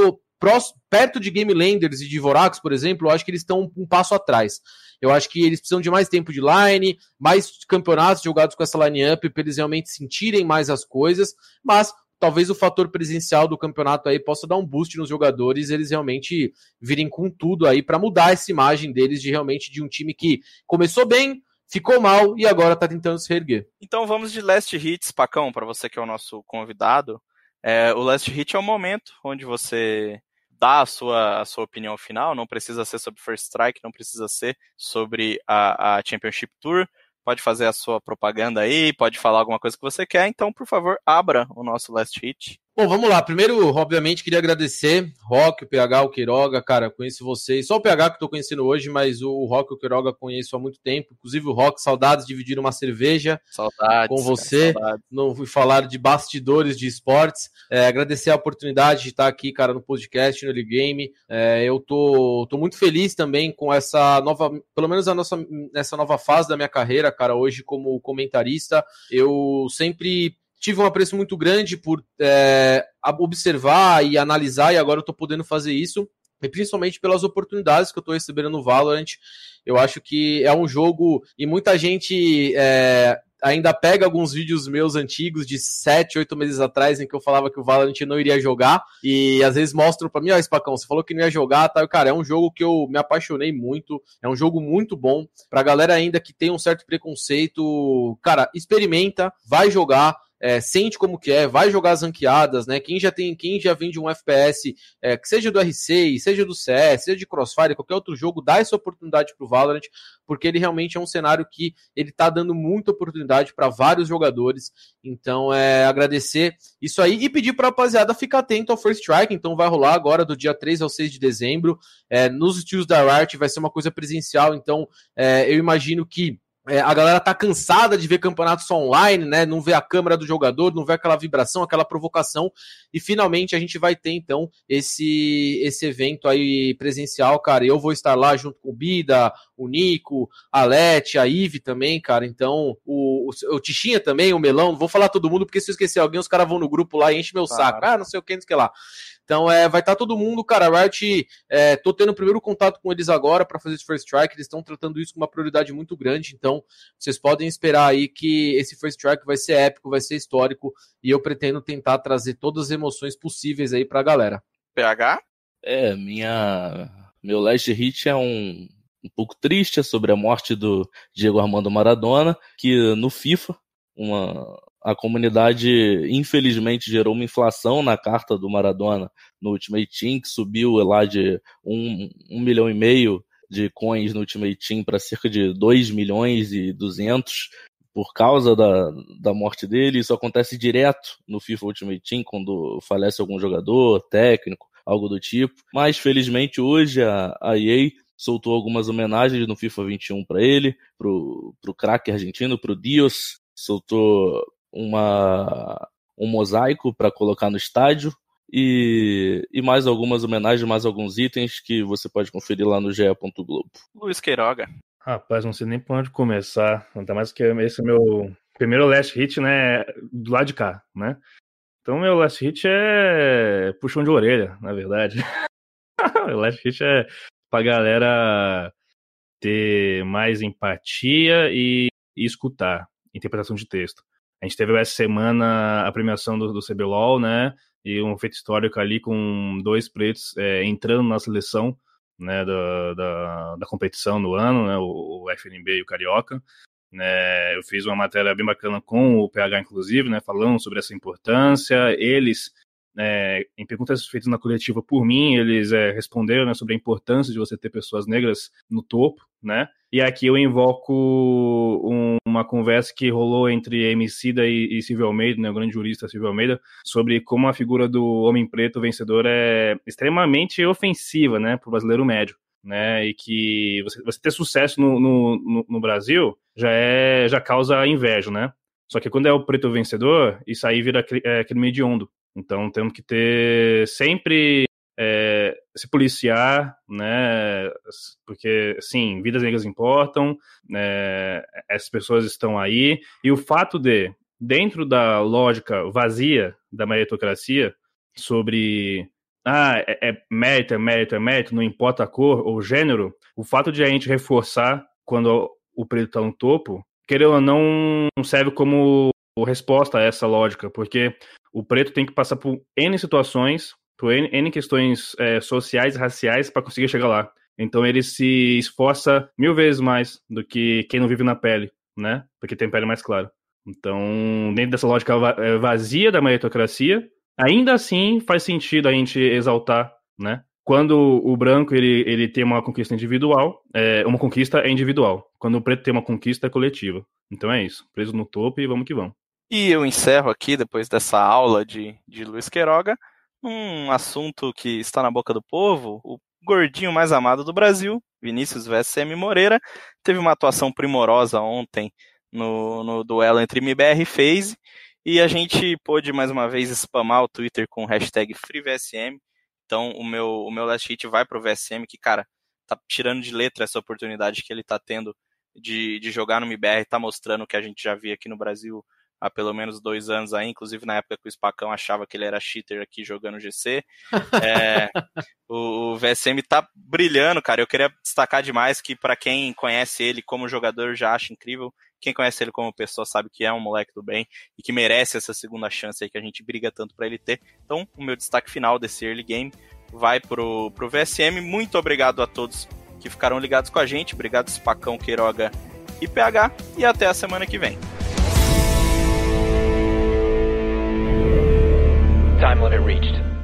perto de Game Landers e de Vorax, por exemplo, eu acho que eles estão um passo atrás. Eu acho que eles precisam de mais tempo de line, mais campeonatos jogados com essa line-up para eles realmente sentirem mais as coisas, mas talvez o fator presencial do campeonato aí possa dar um boost nos jogadores, eles realmente virem com tudo aí para mudar essa imagem deles de realmente de um time que começou bem, ficou mal e agora tá tentando se reerguer. Então vamos de Last Hits, Pacão, para você que é o nosso convidado. É, o Last Hit é o momento onde você dá a sua, a sua opinião final, não precisa ser sobre First Strike, não precisa ser sobre a, a Championship Tour, pode fazer a sua propaganda aí, pode falar alguma coisa que você quer, então, por favor, abra o nosso last hit. Bom, vamos lá. Primeiro, obviamente, queria agradecer Rock, o PH, o Queiroga, cara, conheço vocês. Só o PH que eu tô conhecendo hoje, mas o Rock e o Queiroga conheço há muito tempo. Inclusive o Rock, saudades de dividir uma cerveja saudades, com você. Cara, Não fui falar de bastidores de esportes. É, agradecer a oportunidade de estar aqui, cara, no podcast, no Early Game. É, eu tô, tô muito feliz também com essa nova, pelo menos a nossa, nessa nova fase da minha carreira, cara, hoje como comentarista. Eu sempre tive um apreço muito grande por é, observar e analisar, e agora eu estou podendo fazer isso, e principalmente pelas oportunidades que eu estou recebendo no Valorant. Eu acho que é um jogo, e muita gente é, ainda pega alguns vídeos meus antigos de 7, 8 meses atrás, em que eu falava que o Valorant não iria jogar, e às vezes mostram para mim, ó, oh, Spacão, você falou que não ia jogar, tá? cara, é um jogo que eu me apaixonei muito, é um jogo muito bom. Pra galera ainda que tem um certo preconceito, cara, experimenta, vai jogar, é, sente como que é, vai jogar as ranqueadas, né? Quem já tem, quem já vem de um FPS, é, que seja do R6, seja do CS, seja de Crossfire, qualquer outro jogo, dá essa oportunidade pro Valorant, porque ele realmente é um cenário que ele tá dando muita oportunidade para vários jogadores. Então, é agradecer isso aí e pedir pra rapaziada ficar atento ao First Strike. Então, vai rolar agora do dia 3 ao 6 de dezembro. É, nos estilos da Riot vai ser uma coisa presencial, então é, eu imagino que é, a galera tá cansada de ver campeonatos online, né? Não vê a câmera do jogador, não vê aquela vibração, aquela provocação. E finalmente a gente vai ter, então, esse, esse evento aí presencial, cara. Eu vou estar lá junto com o Bida, o Nico, a Lete, a Ive também, cara. Então, o, o, o Tichinha também, o Melão. Vou falar todo mundo, porque se eu esquecer alguém, os caras vão no grupo lá e enchem meu saco. Ah, não sei o que, não sei o que lá. Então, é, vai estar tá todo mundo, cara. A Riot, é, tô tendo o primeiro contato com eles agora para fazer esse First Strike. Eles estão tratando isso com uma prioridade muito grande. Então, vocês podem esperar aí que esse First Strike vai ser épico, vai ser histórico. E eu pretendo tentar trazer todas as emoções possíveis aí pra galera. PH? É, minha. Meu last hit é um, um pouco triste, é sobre a morte do Diego Armando Maradona, que no FIFA, uma, a comunidade infelizmente gerou uma inflação na carta do Maradona no Ultimate Team, que subiu lá de um, um milhão e meio de coins no Ultimate Team para cerca de 2 milhões e 200 por causa da, da morte dele. Isso acontece direto no FIFA Ultimate Team, quando falece algum jogador, técnico, algo do tipo. Mas felizmente hoje a, a EA soltou algumas homenagens no FIFA 21 para ele, pro, pro craque argentino, pro Dios, soltou uma, um mosaico para colocar no estádio e, e mais algumas homenagens, mais alguns itens que você pode conferir lá no ge.globo. Luiz Queiroga. Rapaz, não sei nem por onde começar. Ainda mais que esse é meu primeiro last hit, né? Do lado de cá, né? Então, meu last hit é puxão de orelha, na verdade. (laughs) meu last hit é pra galera ter mais empatia e, e escutar interpretação de texto. A gente teve essa semana a premiação do, do CBLOL, né? E um feito histórico ali com dois pretos é, entrando na seleção né, da, da, da competição no ano, né, o, o FNB e o Carioca. Né, eu fiz uma matéria bem bacana com o PH, inclusive, né, falando sobre essa importância. Eles é, em perguntas feitas na coletiva por mim, eles é, responderam né, sobre a importância de você ter pessoas negras no topo, né? E aqui eu invoco um, uma conversa que rolou entre Emicida e, e Silvio Almeida, né, o grande jurista Silvio Almeida, sobre como a figura do homem preto vencedor é extremamente ofensiva, né, para o brasileiro médio. Né, e que você, você ter sucesso no, no, no, Brasil já é já causa inveja, né? Só que quando é o preto vencedor, isso aí vira é, crime hediondo, então temos que ter sempre é, se policiar, né? Porque sim, vidas negras importam, né? essas pessoas estão aí e o fato de dentro da lógica vazia da meritocracia sobre ah, é, é mérito, é mérito, é mérito, não importa a cor ou gênero, o fato de a gente reforçar quando o preto está no topo, querendo ou não, serve como resposta a essa lógica, porque o preto tem que passar por N situações, por N, N questões é, sociais e raciais para conseguir chegar lá. Então ele se esforça mil vezes mais do que quem não vive na pele, né? Porque tem pele mais clara. Então, dentro dessa lógica é, vazia da meritocracia, ainda assim faz sentido a gente exaltar, né? Quando o branco ele, ele tem uma conquista individual, é, uma conquista é individual. Quando o preto tem uma conquista é coletiva. Então é isso. Preso no topo e vamos que vamos. E eu encerro aqui, depois dessa aula de, de Luiz Queiroga, um assunto que está na boca do povo, o gordinho mais amado do Brasil, Vinícius VSM Moreira, teve uma atuação primorosa ontem no, no duelo entre MBR e FaZe, e a gente pôde mais uma vez spamar o Twitter com o hashtag FreeVSM, então o meu, o meu last hit vai pro VSM, que, cara, tá tirando de letra essa oportunidade que ele tá tendo de, de jogar no MBR, tá mostrando que a gente já via aqui no Brasil há pelo menos dois anos aí, inclusive na época que o Spacão achava que ele era cheater aqui jogando GC. (laughs) É, o, o, VSM tá brilhando, cara. Eu queria destacar demais que para quem conhece ele como jogador já acha incrível. Quem conhece ele como pessoa sabe que é um moleque do bem e que merece essa segunda chance aí que a gente briga tanto para ele ter. Então, o meu destaque final desse early game vai pro, pro VSM. Muito obrigado a todos que ficaram ligados com a gente. Obrigado, Spacão, Queiroga e PH. E até a semana que vem. Time limit reached.